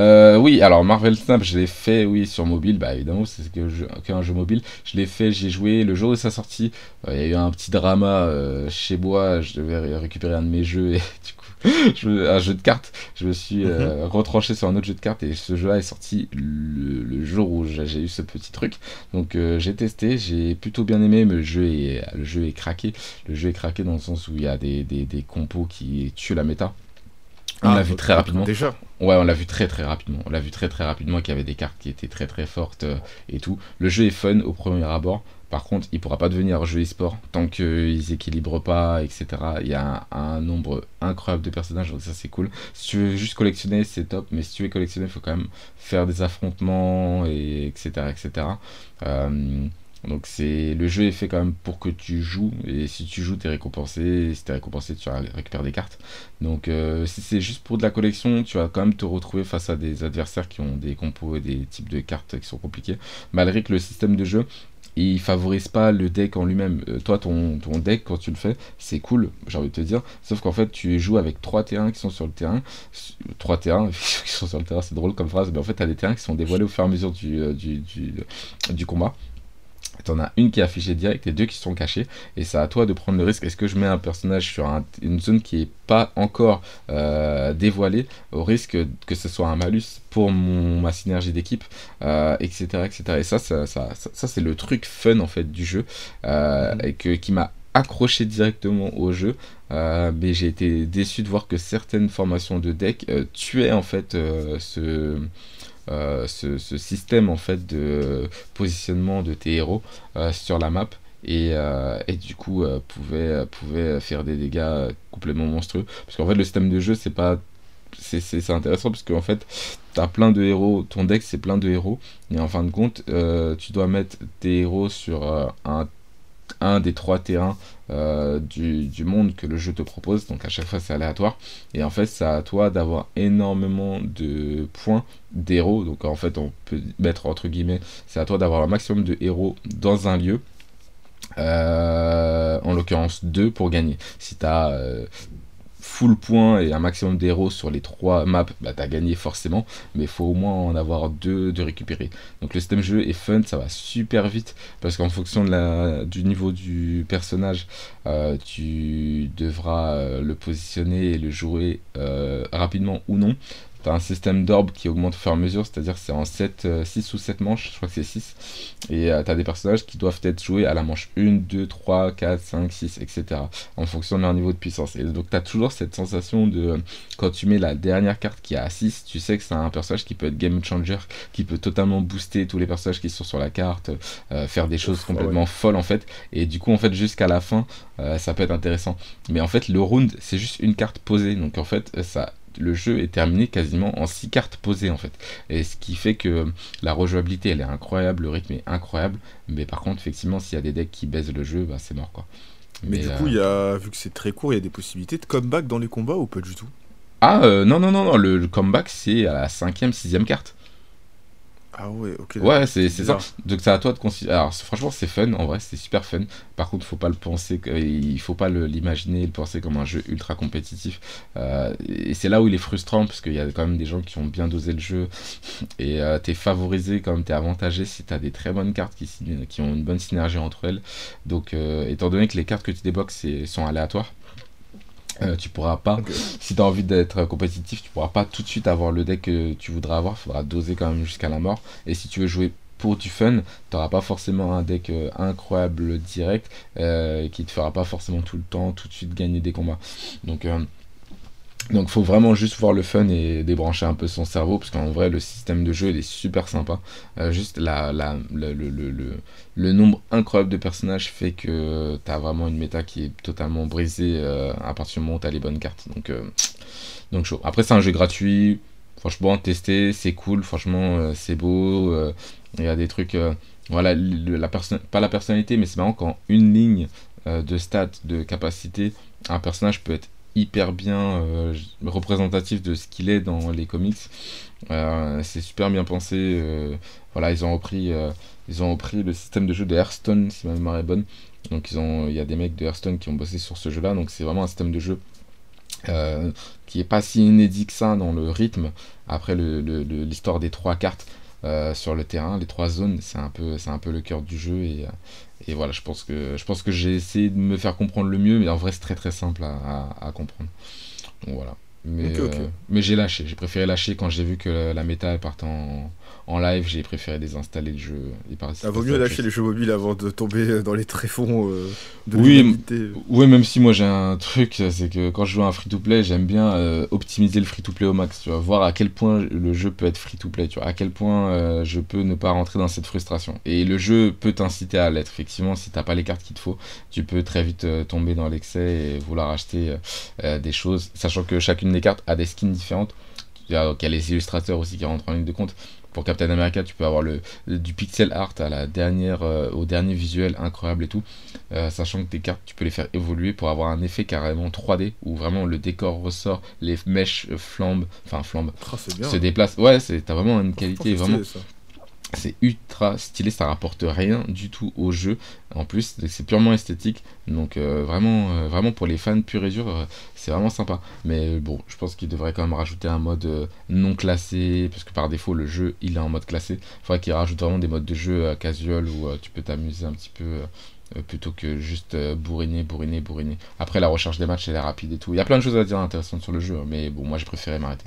Euh, oui, alors Marvel Snap, je l'ai fait, oui, sur mobile, bah évidemment, c'est que je- qu'un jeu mobile. Je l'ai fait, j'ai joué le jour de sa sortie. euh, Il y a eu un petit drama euh, chez moi, je devais ré- récupérer un de mes jeux et du coup, je un jeu de cartes. Je me suis euh, retranché sur un autre jeu de cartes et ce jeu-là est sorti le, le jour où j'ai j'ai eu ce petit truc. Donc euh, j'ai testé, j'ai plutôt bien aimé, mais le jeu est, le jeu est craqué. Le jeu est craqué dans le sens où il y a des, des, des compos qui tuent la méta. On Ah, l'a vu très rapidement. Déjà. Ouais, on l'a vu très très rapidement. On l'a vu très très rapidement qu'il y avait des cartes qui étaient très très fortes euh, et tout. Le jeu est fun au premier abord. Par contre, il pourra pas devenir un jeu e-sport tant qu'ils équilibrent pas, etc. Il y a un, un nombre incroyable de personnages, donc ça c'est cool. Si tu veux juste collectionner, c'est top, mais si tu veux collectionner, il faut quand même faire des affrontements, et etc. etc. Euh, donc c'est le jeu est fait quand même pour que tu joues et si tu joues t'es récompensé et si t'es récompensé tu récupères des cartes donc euh, si c'est juste pour de la collection tu vas quand même te retrouver face à des adversaires qui ont des compos et des types de cartes qui sont compliqués malgré que le système de jeu il favorise pas le deck en lui-même. Euh, toi, ton, deck, quand tu le fais, c'est cool, j'ai envie de te dire. Sauf qu'en fait, tu joues avec 3 terrains qui sont sur le terrain. 3 terrains qui sont sur le terrain, c'est drôle comme phrase, mais en fait, tu des terrains qui sont dévoilés au fur et à mesure du, euh, du, du combat. T'en as une qui est affichée direct et deux qui sont cachées. Et c'est à toi de prendre le risque. Est-ce que je mets un personnage sur un- une zone qui est pas encore euh, dévoilée au risque que ce soit un malus pour mon, ma synergie d'équipe, euh, etc., etc. Et ça, ça, ça, ça, ça, c'est le truc fun en fait du jeu euh, et que, qui m'a accroché directement au jeu. Euh, mais j'ai été déçu de voir que certaines formations de deck euh, tuaient en fait euh, ce, ce, ce système en fait de positionnement de tes héros euh, sur la map. Et, euh, et du coup euh, pouvait, pouvait faire des dégâts euh, complètement monstrueux. Parce qu'en fait le système de jeu c'est pas c'est intéressant parce qu'en fait t'as plein de héros ton deck c'est plein de héros. Et en fin de compte euh, tu dois mettre tes héros sur euh, un un des trois terrains euh, du, monde que le jeu te propose. Donc à chaque fois c'est aléatoire. Et en fait c'est à toi d'avoir énormément de points d'héros. Donc en fait on peut mettre entre guillemets c'est à toi d'avoir un maximum de héros dans un lieu. Euh, en l'occurrence 2 pour gagner. Si tu full point et un maximum d'héros sur les trois maps, bah t'as gagné forcément, mais il faut au moins en avoir deux de récupérer. Donc le système jeu est fun, ça va super vite parce qu'en fonction du niveau du personnage, euh, tu devras euh, le positionner et le jouer euh, rapidement ou non. T'as un système d'orbe qui augmente au fur et à mesure, c'est-à-dire c'est en 7, 6 ou 7 manches, je crois que c'est 6. Et euh, t'as des personnages qui doivent être joués à la manche 1, 2, 3, 4, 5, 6, etc. En fonction de leur niveau de puissance. Et donc t'as toujours cette sensation de quand tu mets la dernière carte qui est à 6, tu sais que c'est un personnage qui peut être game changer, qui peut totalement booster tous les personnages qui sont sur la carte, euh, faire des choses complètement ouais. folles en fait. Et du coup en fait jusqu'à la fin, euh, ça peut être intéressant. Mais en fait le round c'est juste une carte posée. Donc en fait ça le jeu est terminé quasiment en 6 cartes posées en fait. Et ce qui fait que la rejouabilité elle est incroyable, le rythme est incroyable. Mais par contre, effectivement, s'il y a des decks qui baisent le jeu, bah, c'est mort quoi. Mais, du euh, coup, il y a, vu que c'est très court, il y a des possibilités de comeback dans les combats ou pas du tout? Ah euh, non, non, non, non, le, le comeback c'est à la cinquième, sixième carte. Ah ouais, ok. Ouais, c'est ça. Donc c'est à toi de considérer. Alors franchement, c'est fun, en vrai, c'est super fun. Par contre, faut pas le penser, il faut pas l'imaginer, le penser comme un jeu ultra compétitif. Euh, et c'est là où il est frustrant, parce qu'il y a quand même des gens qui ont bien dosé le jeu. Et euh, t'es favorisé, quand même, t'es avantagé si t'as des très bonnes cartes qui, ont une bonne synergie entre elles. Donc, euh, étant donné que les cartes que tu débloques sont aléatoires. Euh, tu pourras pas, si tu as envie d'être compétitif, tu pourras pas tout de suite avoir le deck que tu voudras avoir, faudra doser quand même jusqu'à la mort. Et si tu veux jouer pour du fun, t'auras pas forcément un deck euh, incroyable direct euh, qui te fera pas forcément tout le temps, tout de suite gagner des combats. Donc, euh, donc faut vraiment juste voir le fun et débrancher un peu son cerveau parce qu'en vrai le système de jeu il est super sympa. Euh, juste la, la, le, le, le, le- nombre incroyable de personnages fait que t'as vraiment une méta qui est totalement brisée euh, à partir du moment où t'as les bonnes cartes. Donc, euh, donc chaud. Après c'est un jeu gratuit. franchement, tester, c'est cool. Franchement, c'est beau. Il y a des trucs. voilà, la pas la personnalité, mais c'est marrant quand une ligne de stats, de capacité, un personnage peut être hyper bien euh, représentatif de ce qu'il est dans les comics. Euh, c'est super bien pensé. euh, voilà, ils ont repris, le système de jeu de Hearthstone, si ma mémoire est bonne. Donc ils ont, il y a des mecs de Hearthstone qui ont bossé sur ce jeu-là. Donc c'est vraiment un système de jeu qui est pas si inédit que ça dans le rythme. Après l'histoire des trois cartes sur le terrain, les trois zones, c'est un peu, le cœur du jeu et voilà, je pense que, je pense que j'ai essayé de me faire comprendre le mieux, mais en vrai c'est très très simple à, à- à comprendre. Donc voilà. Mais, euh, mais j'ai lâché, j'ai préféré lâcher quand j'ai vu que la méta elle partait en, en live, j'ai préféré désinstaller le jeu. et passer- Ça vaut mieux lâcher les jeux mobiles avant de tomber dans les tréfonds euh, de Oui. Ouais, même si moi j'ai un truc, c'est que quand je joue à un free-to-play, j'aime bien euh, optimiser le free-to-play au max, tu vois, voir à quel point le jeu peut être free-to-play, tu vois, à quel point euh, je peux ne pas rentrer dans cette frustration. Et le jeu peut t'inciter à l'être, effectivement, si t'as pas les cartes qu'il te faut, tu peux très vite euh, tomber dans l'excès et vouloir acheter des choses, sachant que chacune des cartes a des skins différentes. Il y a les illustrateurs aussi qui rentrent en ligne de compte. Pour Captain America, tu peux avoir le, le- du pixel art à la dernière, euh, au dernier visuel incroyable et tout. Euh, sachant que tes cartes, tu peux les faire évoluer pour avoir un effet carrément 3D où vraiment le décor ressort, les mèches euh, flambent, enfin flambent, bien. se déplacent. Ouais, t'as vraiment une qualité vraiment c'est ultra stylé, ça rapporte rien du tout au jeu. En plus, c'est purement esthétique. Donc euh, vraiment, euh, vraiment pour les fans pur et dur, euh, c'est vraiment sympa. Mais bon, je pense qu'il devrait quand même rajouter un mode non classé, parce que par défaut le jeu il est en mode classé. Il faudrait qu'il rajoute vraiment des modes de jeu casual où tu peux t'amuser un petit peu. plutôt que juste bourriner, bourriner, bourriner. Après, la recherche des matchs, elle est rapide et tout. Il y a plein de choses à dire intéressantes sur le jeu, mais bon, moi j'ai préféré m'arrêter.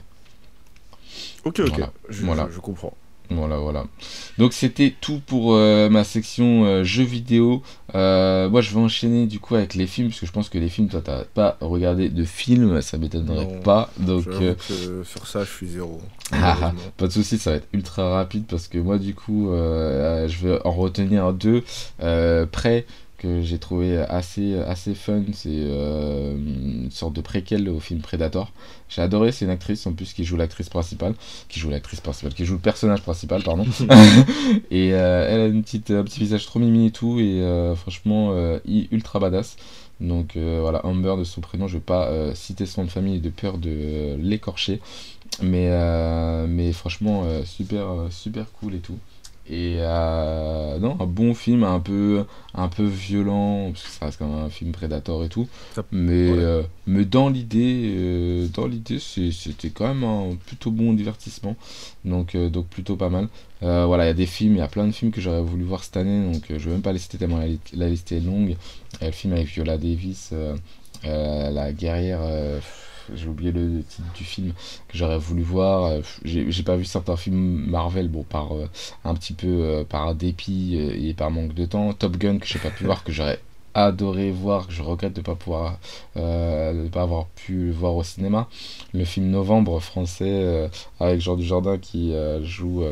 Ok, ok. Voilà. Je, Voilà. je- je comprends. Voilà, voilà. Donc c'était tout pour euh, ma section euh, jeux vidéo. Euh, moi je vais enchaîner du coup avec les films, parce que je pense que les films, toi t'as pas regardé de films, ça m'étonnerait pas. Donc que sur ça, je suis zéro. Ah, ah, pas de soucis, ça va être ultra rapide parce que moi du coup je vais en retenir deux prêts que j'ai trouvé assez, assez fun. C'est euh, une sorte de préquel au film Predator. J'ai adoré, c'est une actrice en plus qui joue l'actrice principale, qui joue l'actrice principale, qui joue le personnage principal, pardon. et euh, elle a une petite, un petit visage trop mimi et tout, et euh, franchement euh, ultra badass. Donc voilà, Amber de son prénom, je vais pas citer son nom de famille de peur de l'écorcher. Mais, mais franchement, super, super cool et tout. Et euh, non, un bon film, un peu, un peu violent, parce que ça reste quand même un film Predator et tout. Ça- Mais, ouais. euh, mais dans l'idée, euh, dans l'idée, c'était quand même un plutôt bon divertissement. Donc, donc plutôt pas mal. Voilà, il y a des films, il y a plein de films que j'aurais voulu voir cette année, donc je vais même pas les citer tellement la, li- la liste est longue. Le film avec Viola Davis, la guerrière. J'ai oublié le titre du film que j'aurais voulu voir. Euh, J'ai pas vu certains films Marvel, bon, par euh, un petit peu euh, par dépit et par manque de temps. Top Gun que j'ai pas pu voir, que j'aurais adoré voir, que je regrette de pas pouvoir, de pas avoir pu le voir au cinéma. Le film Novembre français avec Jean Dujardin qui joue.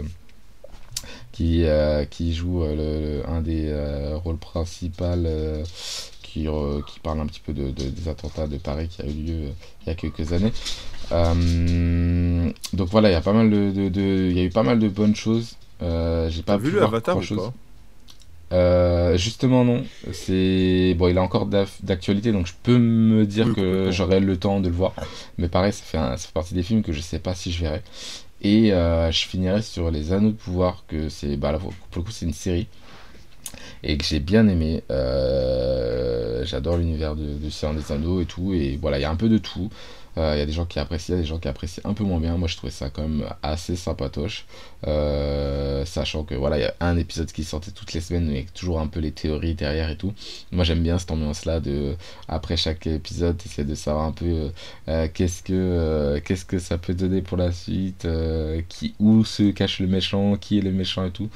qui, qui joue un des rôles principaux qui, euh, qui parle un petit peu de, de- des attentats de Paris qui a eu lieu euh, il y a quelques années. Euh, donc voilà, il y a pas mal de, il y a eu pas mal de bonnes choses. J'ai pas vu le Avatar ou pas? Euh, justement non, c'est bon, il est encore d'actualité, donc je peux me dire Oui, que j'aurai le temps de le voir. Mais pareil, ça fait, un- ça fait partie des films que je sais pas si je verrai. Et euh, je finirai sur les Anneaux de pouvoir, que c'est bah pour le coup c'est une série et que j'ai bien aimé. Euh, J'adore l'univers de, de des Anneaux et tout, et voilà, il y a un peu de tout. Euh, Il y a des gens qui apprécient, il y a des gens qui apprécient un peu moins bien. Moi, je trouvais ça quand même assez sympatoche. Euh, sachant que voilà, il y a un épisode qui sortait toutes les semaines, mais toujours un peu les théories derrière et tout. Moi, j'aime bien cette ambiance-là de après chaque épisode, essayer de savoir un peu qu'est-ce que ça peut donner pour la suite, où se cache le méchant, qui est le méchant et tout.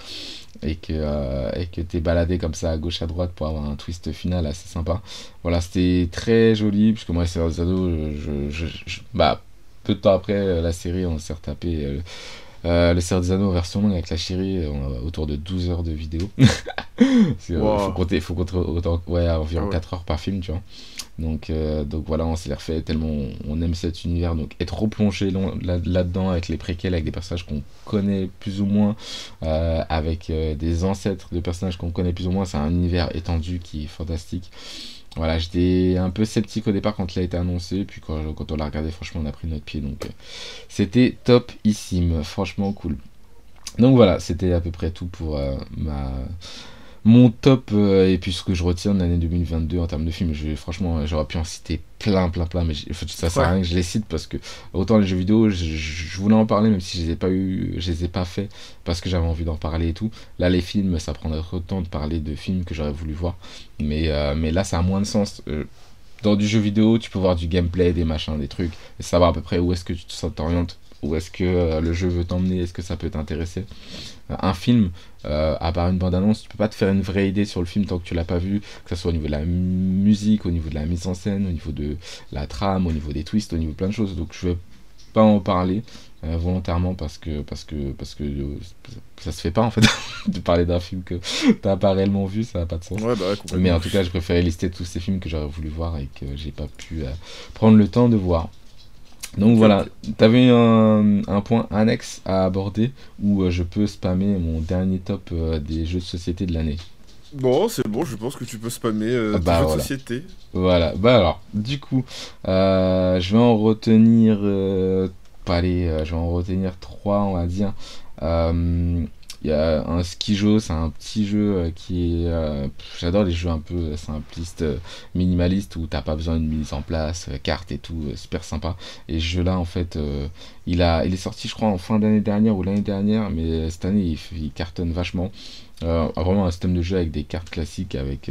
Et que euh, et que t'es baladé comme ça à gauche à droite pour avoir un twist final assez sympa. Voilà, c'était très joli, puisque moi, c'est ados, je, je, bah, peu de temps après euh, la série, on s'est retapé euh, Euh, le Seigneur des Anneaux version longue avec la chérie, on a autour de 12 heures de vidéo. Wow. faut compter, faut compter autant, ouais, environ Ah ouais. 4 heures par film, tu vois. Donc, euh, donc voilà, on s'est refait tellement on, aime cet univers. Donc être replongé long- là- là-dedans avec les préquels, avec des personnages qu'on connaît plus ou moins, euh, avec euh, des ancêtres de personnages qu'on connaît plus ou moins, c'est un univers étendu qui est fantastique. Voilà, j'étais un peu sceptique au départ quand il a été annoncé, puis quand, on l'a regardé, franchement, on a pris notre pied. Donc c'était topissime, franchement cool. Donc voilà, c'était à peu près tout pour ma mon top euh, et puis ce que je retiens de l'année 2022 en termes de films. Je, franchement, euh, j'aurais pu en citer plein, plein, plein, mais ça sert à rien que je les cite parce que autant les jeux vidéo, je, je voulais en parler même si je les ai pas eu, je les ai pas fait parce que j'avais envie d'en parler et tout. Là, les films, ça prendrait trop de temps de parler de films que j'aurais voulu voir, mais euh, mais là, ça a moins de sens. Euh, dans du jeu vidéo, tu peux voir du gameplay, des machins, des trucs, et savoir à peu près où est-ce que tu te- t'orientes, où est-ce que le jeu veut t'emmener, est-ce que ça peut t'intéresser. Un film, euh, à part une bande-annonce, tu peux pas te faire une vraie idée sur le film tant que tu l'as pas vu, que ce soit au niveau de la musique, au niveau de la mise en scène, au niveau de la trame, au niveau des twists, au niveau de plein de choses. Donc je vais pas en parler euh, volontairement parce que parce que parce que euh, ça se fait pas en fait de parler d'un film que t'as pas réellement vu, ça a pas de sens. Ouais, bah ouais. Mais en tout cas, je préférais lister tous ces films que j'aurais voulu voir et que j'ai pas pu prendre le temps de voir. Donc voilà, t'avais un, un point annexe à aborder où euh, je peux spammer mon dernier top euh, des jeux de société de l'année. Bon, c'est bon, je pense que tu peux spammer euh, Ah bah jeux de société. Voilà, bah alors, du coup, euh, je vais en retenir, euh, je vais en retenir trois, on va dire. Euh, Il y a un skijo, c'est un petit jeu euh, qui est, euh, j'adore les jeux un peu euh, simplistes, minimalistes où t'as pas besoin d'une mise en place, carte et tout, super sympa. Et ce jeu-là, en fait, il a, il est sorti, je crois, en fin d'année dernière ou l'année dernière, mais cette année, il, cartonne vachement. Euh, vraiment un système de jeu avec des cartes classiques, avec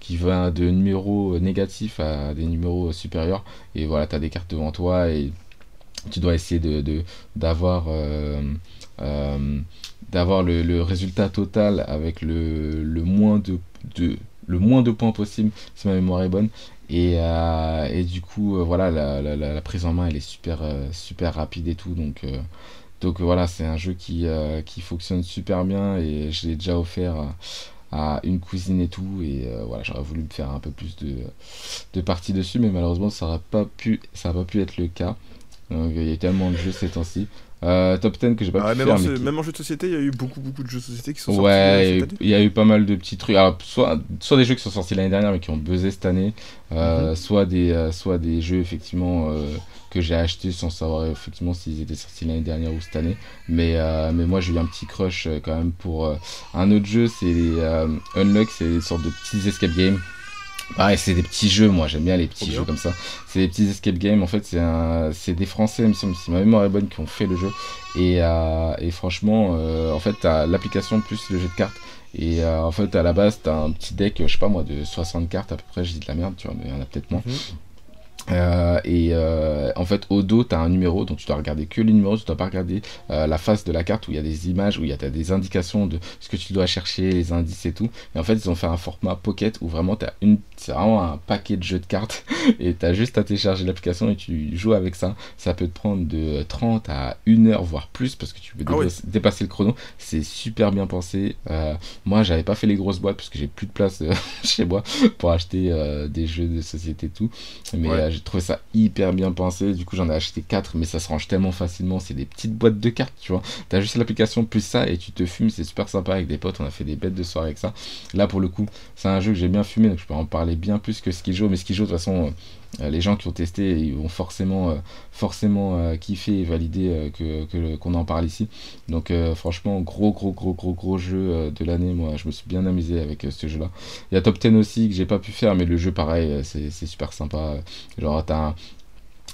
qui va de numéros négatifs à des numéros supérieurs. Et voilà, tu as des cartes devant toi et tu dois essayer de d'avoir d'avoir le, résultat total avec le, le moins de, de le moins de points possible si ma mémoire est bonne. Et, euh, et du coup euh, voilà la, la, prise en main elle est super euh, super rapide et tout. Donc euh, donc euh, voilà c'est un jeu qui, euh, qui fonctionne super bien et je l'ai déjà offert à, une cousine et tout. Et euh, voilà j'aurais voulu me faire un peu plus de, de parties dessus mais malheureusement ça n'a pas pu ça pas pu être le cas. Donc il y a tellement de jeux ces temps-ci Euh, top 10 que j'ai pas Ah, pu même, faire en, mais jeu- qui- même en jeu de société, il y a eu beaucoup, beaucoup de jeux de société qui sont sortis Ouais, il y a eu- pas mal de petits trucs. Alors, soit, soit des jeux qui sont sortis l'année dernière mais qui ont buzzé cette année, euh, Mhm. soit, des, euh, soit des jeux effectivement euh, que j'ai achetés sans savoir effectivement s'ils étaient sortis l'année dernière ou cette année. Mais, mais moi j'ai eu un petit crush quand même pour un autre jeu, c'est les Unlock, c'est des sortes de petits escape games. Pareil, c'est des petits jeux, moi j'aime bien les petits bien. jeux comme ça. C'est des petits escape games, en fait, c'est un- c'est des Français, si ma mémoire est bonne, qui ont fait le jeu. Et, euh, et franchement, euh, en fait, t'as l'application plus le jeu de cartes. Et euh, en fait, à la base, t'as un petit deck, je sais pas moi, de 60 cartes à peu près, je dis de la merde, tu vois, mais il y en a peut-être moins. Mhm. Euh, et euh, en fait, au dos, tu as un numéro, donc tu dois regarder que les numéros, tu dois pas regarder euh, la face de la carte où il y a des images, où il y a des indications de ce que tu dois chercher, les indices et tout. Et en fait, ils ont fait un format pocket où vraiment t'as une, c'est vraiment un paquet de jeux de cartes et tu as juste à télécharger l'application et tu joues avec ça. Ça peut te prendre de 30 à 1 heure, voire plus, parce que tu peux Ah dépasser, le chrono. C'est super bien pensé. Euh, moi, j'avais pas fait les grosses boîtes parce que j'ai plus de place euh, chez moi pour acheter euh, des jeux de société et tout. Mais Ouais. J'ai trouvé ça hyper bien pensé. Du coup, j'en ai acheté 4, mais ça se range tellement facilement. C'est des petites boîtes de cartes, tu vois. T'as juste l'application plus ça et tu te fumes. C'est super sympa avec des potes. On a fait des bêtes de soirée avec ça. Là, pour le coup, c'est un jeu que j'ai bien fumé, donc je peux en parler bien plus que Skijo. Mais Skijo, de toute façon, les gens qui ont testé, ils vont forcément, euh, forcément euh, kiffer et valider euh, que qu'on en parle ici. Donc, euh, franchement, gros, gros, gros, gros, gros jeu euh, de l'année. Moi, je me suis bien amusé avec euh, ce jeu-là. Il y a Top 10 aussi que j'ai pas pu faire, mais le jeu, pareil, euh, c'est super sympa. Genre, t'as un-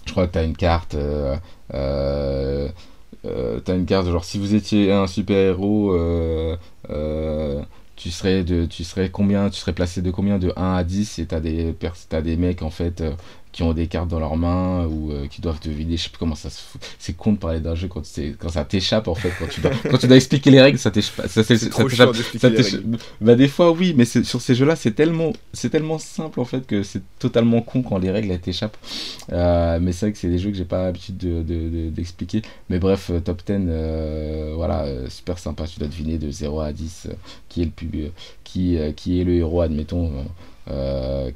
je crois que t'as une carte. euh, euh, euh, t'as une carte, genre, si vous étiez un super-héros, euh, euh, tu serais placé de combien de 1 à 10 et t'as t'as des mecs en fait euh, qui ont des cartes dans leurs mains ou euh, qui doivent deviner. Je sais pas comment ça se fout. C'est con de parler d'un jeu quand, c'est- quand ça t'échappe en fait. Quand tu, dois, quand tu dois expliquer les règles, ça t'échappe. Ça, t'échappe- d'expliquer. Bah des fois oui, mais sur ces jeux-là, c'est tellement, c'est tellement simple en fait que c'est totalement con quand les règles t'échappent. Euh, mais c'est vrai que c'est des jeux que j'ai pas l'habitude de- de- de- d'expliquer. mais bref, euh, top 10, euh, voilà, super sympa. Tu dois deviner de 0 à 10 euh, qui est le plus, qui, qui est le héros, admettons,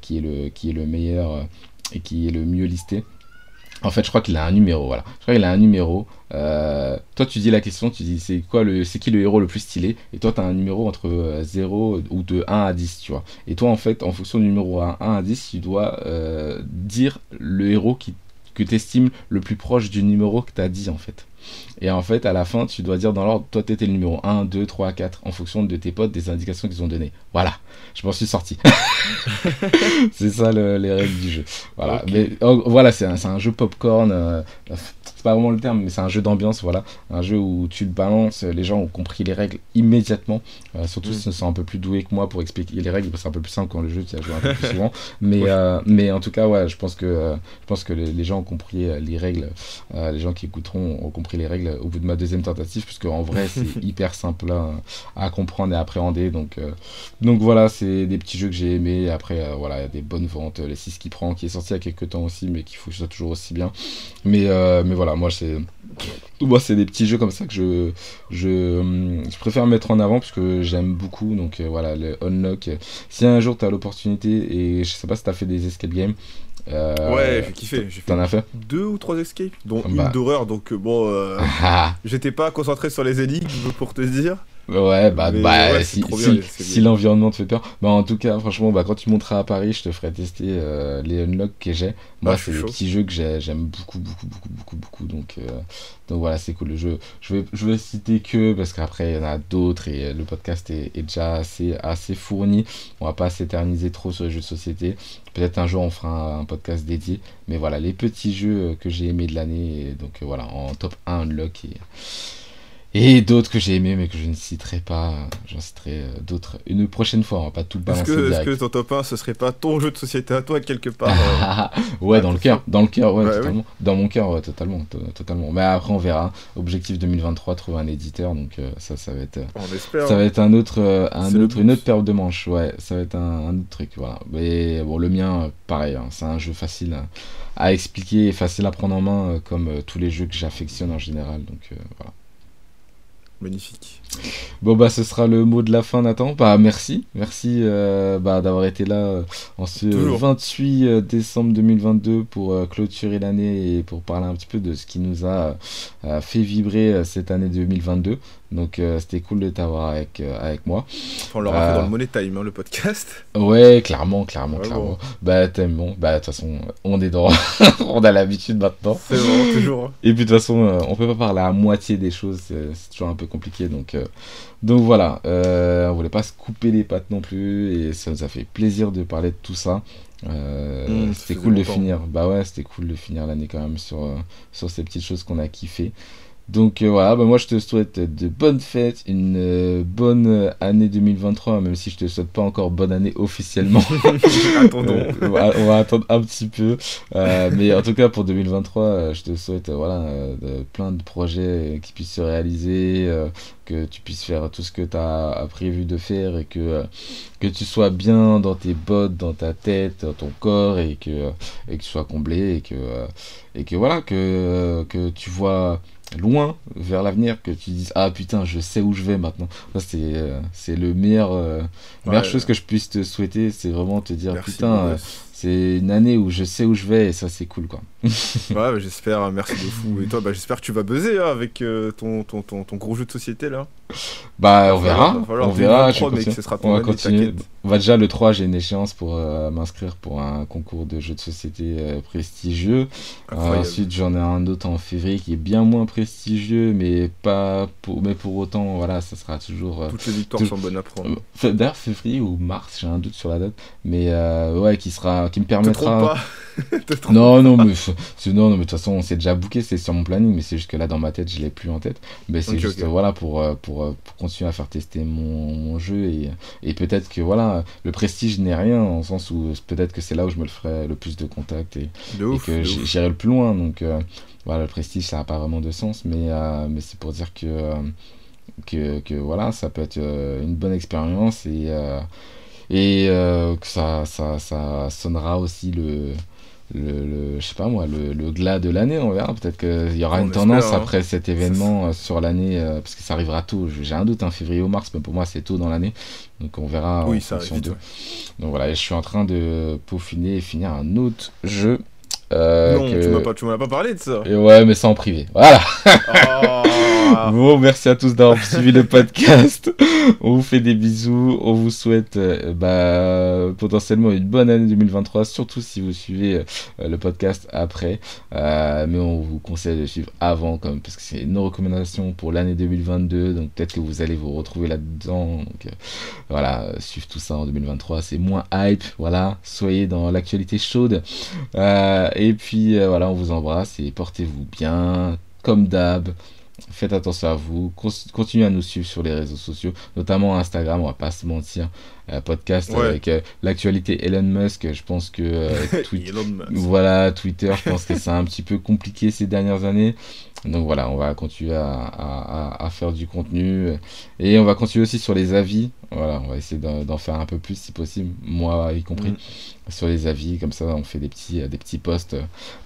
qui est le, qui est le meilleur et qui est le mieux listé. En fait, je crois qu'il a un numéro, voilà. Je crois qu'il a un numéro. Euh, toi, tu dis la question, tu dis c'est quoi le, c'est qui le héros le plus stylé? Et toi, tu as un numéro entre euh, 0 ou de 1 à 10, tu vois. Et toi, en fait, en fonction du numéro 1, 1 à 10, tu dois euh, dire le héros qui, que tu estimes le plus proche du numéro que tu as dit, en fait. Et en fait, à la fin, tu dois dire dans l'ordre, toi, t'étais le numéro 1, 2, 3, 4, en fonction de tes potes, des indications qu'ils ont données. Voilà, je m'en suis sorti. c'est ça le- les règles du jeu. Voilà, mais oh, voilà, c'est un, un jeu popcorn. euh, c'est pas vraiment le terme, mais c'est un jeu d'ambiance, voilà. Un jeu où tu le balances, les gens ont compris les règles immédiatement. Euh, surtout Mm. si ils sont un peu plus doués que moi pour expliquer les règles, c'est un peu plus simple quand le jeu, tu as joué un peu plus souvent. Mais, euh, mais en tout cas, ouais, je pense que, euh, je pense que les, les gens ont compris les règles. Les gens qui écouteront ont compris les règles au bout de ma deuxième tentative, puisque en vrai, c'est hyper simple à, à comprendre et à appréhender. Donc, euh, donc voilà, c'est des petits jeux que j'ai aimés. Après, euh, voilà, il y a des bonnes ventes. Les 6 qui prend, qui est sorti il y a quelques temps aussi, mais qui fonctionne toujours aussi bien. Mais, euh, mais voilà, moi, c'est. Moi, c'est des petits jeux comme ça que je, je, hum, je préfère mettre en avant parce que j'aime beaucoup. Donc euh, voilà, le Unlock. Si un jour tu as l'opportunité, et je sais pas si tu as fait des escape games. Euh, Ouais, j'ai kiffé. J'ai fait T'en as fait deux ou trois escapes, dont Bah. une d'horreur, donc euh, bon, euh, j'étais pas concentré sur les énigmes pour te dire. Ouais, bah, Mais bah ouais, si, si, l'environnement te fait peur. Bah, en tout cas, franchement, bah, quand tu monteras à Paris, je te ferai tester euh, les unlocks que j'ai. Moi, Ah, c'est chaud. petits jeux que j'ai- j'aime beaucoup, beaucoup, beaucoup, beaucoup, beaucoup. Donc, euh, donc voilà, c'est cool. Le jeu, je vais, je vais citer que parce qu'après, il y en a d'autres et euh, le podcast est, est déjà assez, assez fourni. On va pas s'éterniser trop sur les jeux de société. Peut-être un jour, on fera un, un podcast dédié. Mais voilà, les petits jeux euh, que j'ai aimés de l'année. Donc, voilà, en top 1 unlock. Et, et d'autres que j'ai aimés mais que je ne citerai pas. J'en citerai euh, d'autres une prochaine fois. On va pas tout Est-ce balancer que, est-ce direct. que ton top 1 ce serait pas ton jeu de société à toi quelque part euh, ouais, dans le cœur, dans le cœur, ouais, Ouais, totalement. Dans mon cœur, ouais, totalement, to- totalement. Mais après, on verra. Objectif 2023, trouver un éditeur. Donc euh, ça, ça va être, On espère. ça va être un autre, euh, un le autre, une autre paire de manches. Ouais, ça va être un, un autre truc. Voilà. Mais bon, le mien, pareil. hein, c'est un jeu facile à, à expliquer et facile à prendre en main, comme tous les jeux que j'affectionne en général. Donc voilà. Magnifique. Bon bah ce sera le mot de la fin Nathan. Bah merci, merci euh, bah, d'avoir été là euh, en ce Toujours. 28 euh, décembre 2022 pour euh, clôturer l'année et pour parler un petit peu de ce qui nous a euh, fait vibrer cette année 2022. Donc c'était cool de t'avoir avec, avec moi. On l'aura fait dans le Money Time, hein, le podcast. Ouais, clairement, clairement, Ouais, clairement. bon. Bah t'aimes bon. Bah de toute façon, on est dans, on a l'habitude maintenant. C'est vraiment toujours. hein. Et puis de toute façon, on peut pas parler à moitié des choses, c'est toujours un peu compliqué. Donc, donc voilà, euh, on voulait pas se couper les pattes non plus, et ça nous a fait plaisir de parler de tout ça. Euh, Mmh, c'était cool de longtemps. finir. Bah ouais, c'était cool de finir l'année quand même sur, euh, sur ces petites choses qu'on a kiffé. Donc euh, voilà, bah moi je te souhaite de bonnes fêtes, une euh, bonne euh, année 2023, même si je te souhaite pas encore bonne année officiellement. Attendons. On, va, on va attendre un petit peu. Euh, mais en tout cas, pour 2023, euh, je te souhaite voilà, de- plein de projets qui puissent se réaliser, que tu puisses faire tout ce que tu as prévu de faire et que, que tu sois bien dans tes bottes, dans ta tête, dans ton corps et que, et que tu sois comblé et que, et que voilà, que, que tu vois loin vers l'avenir, que tu dises Ah putain, je sais où je vais maintenant. Ça, c'est euh, c'est le meilleur. euh, la meilleure chose que je puisse te souhaiter, c'est vraiment te dire Merci. putain, euh, c'est une année où je sais où je vais et ça c'est cool quoi. Ouais, bah, j'espère, merci de fou. Et toi, bah, j'espère que tu vas buzzer hein, avec euh, ton, ton, ton, ton gros jeu de société là. Bah on verra, on verra. 2023, je vais mec, continuer. ce sera on va continuer. Bah, déjà le 3 j'ai une échéance pour euh, m'inscrire pour un concours de jeux de société euh, prestigieux. Euh, ensuite j'en ai un autre en février qui est bien moins prestigieux mais pas pour mais pour autant voilà ça sera toujours euh, Toutes les victoires tout- sont bonnes à prendre. Euh, D'ailleurs, février ou mars, j'ai un doute sur la date, mais euh, ouais, qui sera qui me Te permettra. trompe pas. Te trompe Non, non, mais c'est- non, mais de toute façon, c'est déjà booké, c'est sur mon planning, mais c'est juste que là, dans ma tête, je l'ai plus en tête. Mais c'est juste, voilà, pour, euh, pour, euh, pour continuer à faire tester mon, mon jeu et, et peut-être que, voilà, le prestige n'est rien, en sens où euh, peut-être que c'est là où je me le ferai le plus de contacts et, De et ouf. que j'irai le plus loin. Donc, euh, voilà, le prestige, ça n'a pas vraiment de sens, mais, euh, mais c'est pour dire que, que, que, voilà, ça peut être une bonne expérience et, et euh, que ça, ça, ça sonnera aussi le, le, le- je sais pas moi, le, le glas de l'année, on verra. Peut-être qu'il y aura On une tendance hein. après cet événement euh, sur l'année, euh, parce que ça arrivera tôt. J'ai un doute, un février ou mars, mais pour moi, c'est tôt dans l'année. Donc on verra Oui, en ça fonction arrive vite. de. ouais. Donc voilà, et je suis en train de peaufiner et finir un autre jeu. euh, Non, que- tu m'as pas, tu m'en as pas parlé de ça. Et ouais, mais ça en privé. Voilà. Bon, merci à tous d'avoir suivi le podcast. On vous fait des bisous. On vous souhaite euh, bah, potentiellement une bonne année 2023, surtout si vous suivez euh, le podcast après. Euh, mais on vous conseille de suivre avant, parce que c'est nos recommandations pour l'année 2022. Donc peut-être que vous allez vous retrouver là-dedans. Voilà, suivre tout ça en 2023. C'est moins hype. Voilà, soyez dans l'actualité chaude. Et puis voilà, on vous embrasse et portez-vous bien, comme d'hab. Faites attention à vous, Con- continuez à nous suivre sur les réseaux sociaux, notamment Instagram, on va pas se mentir. Euh, podcast Ouais. avec euh, l'actualité Elon Musk, je pense que euh, Twi- voilà, Twitter, je pense que c'est un petit peu compliqué ces dernières années. Donc voilà, on va continuer à, à- à- à faire du contenu. Et on va continuer aussi sur les avis. Voilà, on va essayer d'en d'en faire un peu plus si possible, moi y compris, Mm. sur les avis. Comme ça, on fait des petits, des petits posts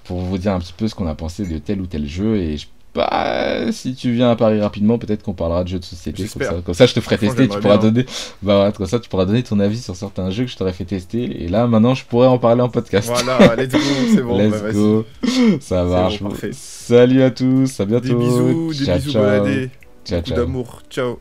pour vous dire un petit peu ce qu'on a pensé de tel ou tel jeu. Et je bah, si tu viens à Paris rapidement, peut-être qu'on parlera de jeux de société. Comme ça, comme ça, je te ferai tester. Tu pourras bien. donner, bah, voilà, comme ça, tu pourras donner ton avis sur certains jeux que je t'aurais fait tester. Et là, maintenant, je pourrais en parler en podcast. Voilà, let's go, c'est bon. Let's bah, go. Ça bon, marche. parfait. Salut à tous. À bientôt. Des bisous, des ciao, bisous, ciao. ciao. d'amour. Ciao.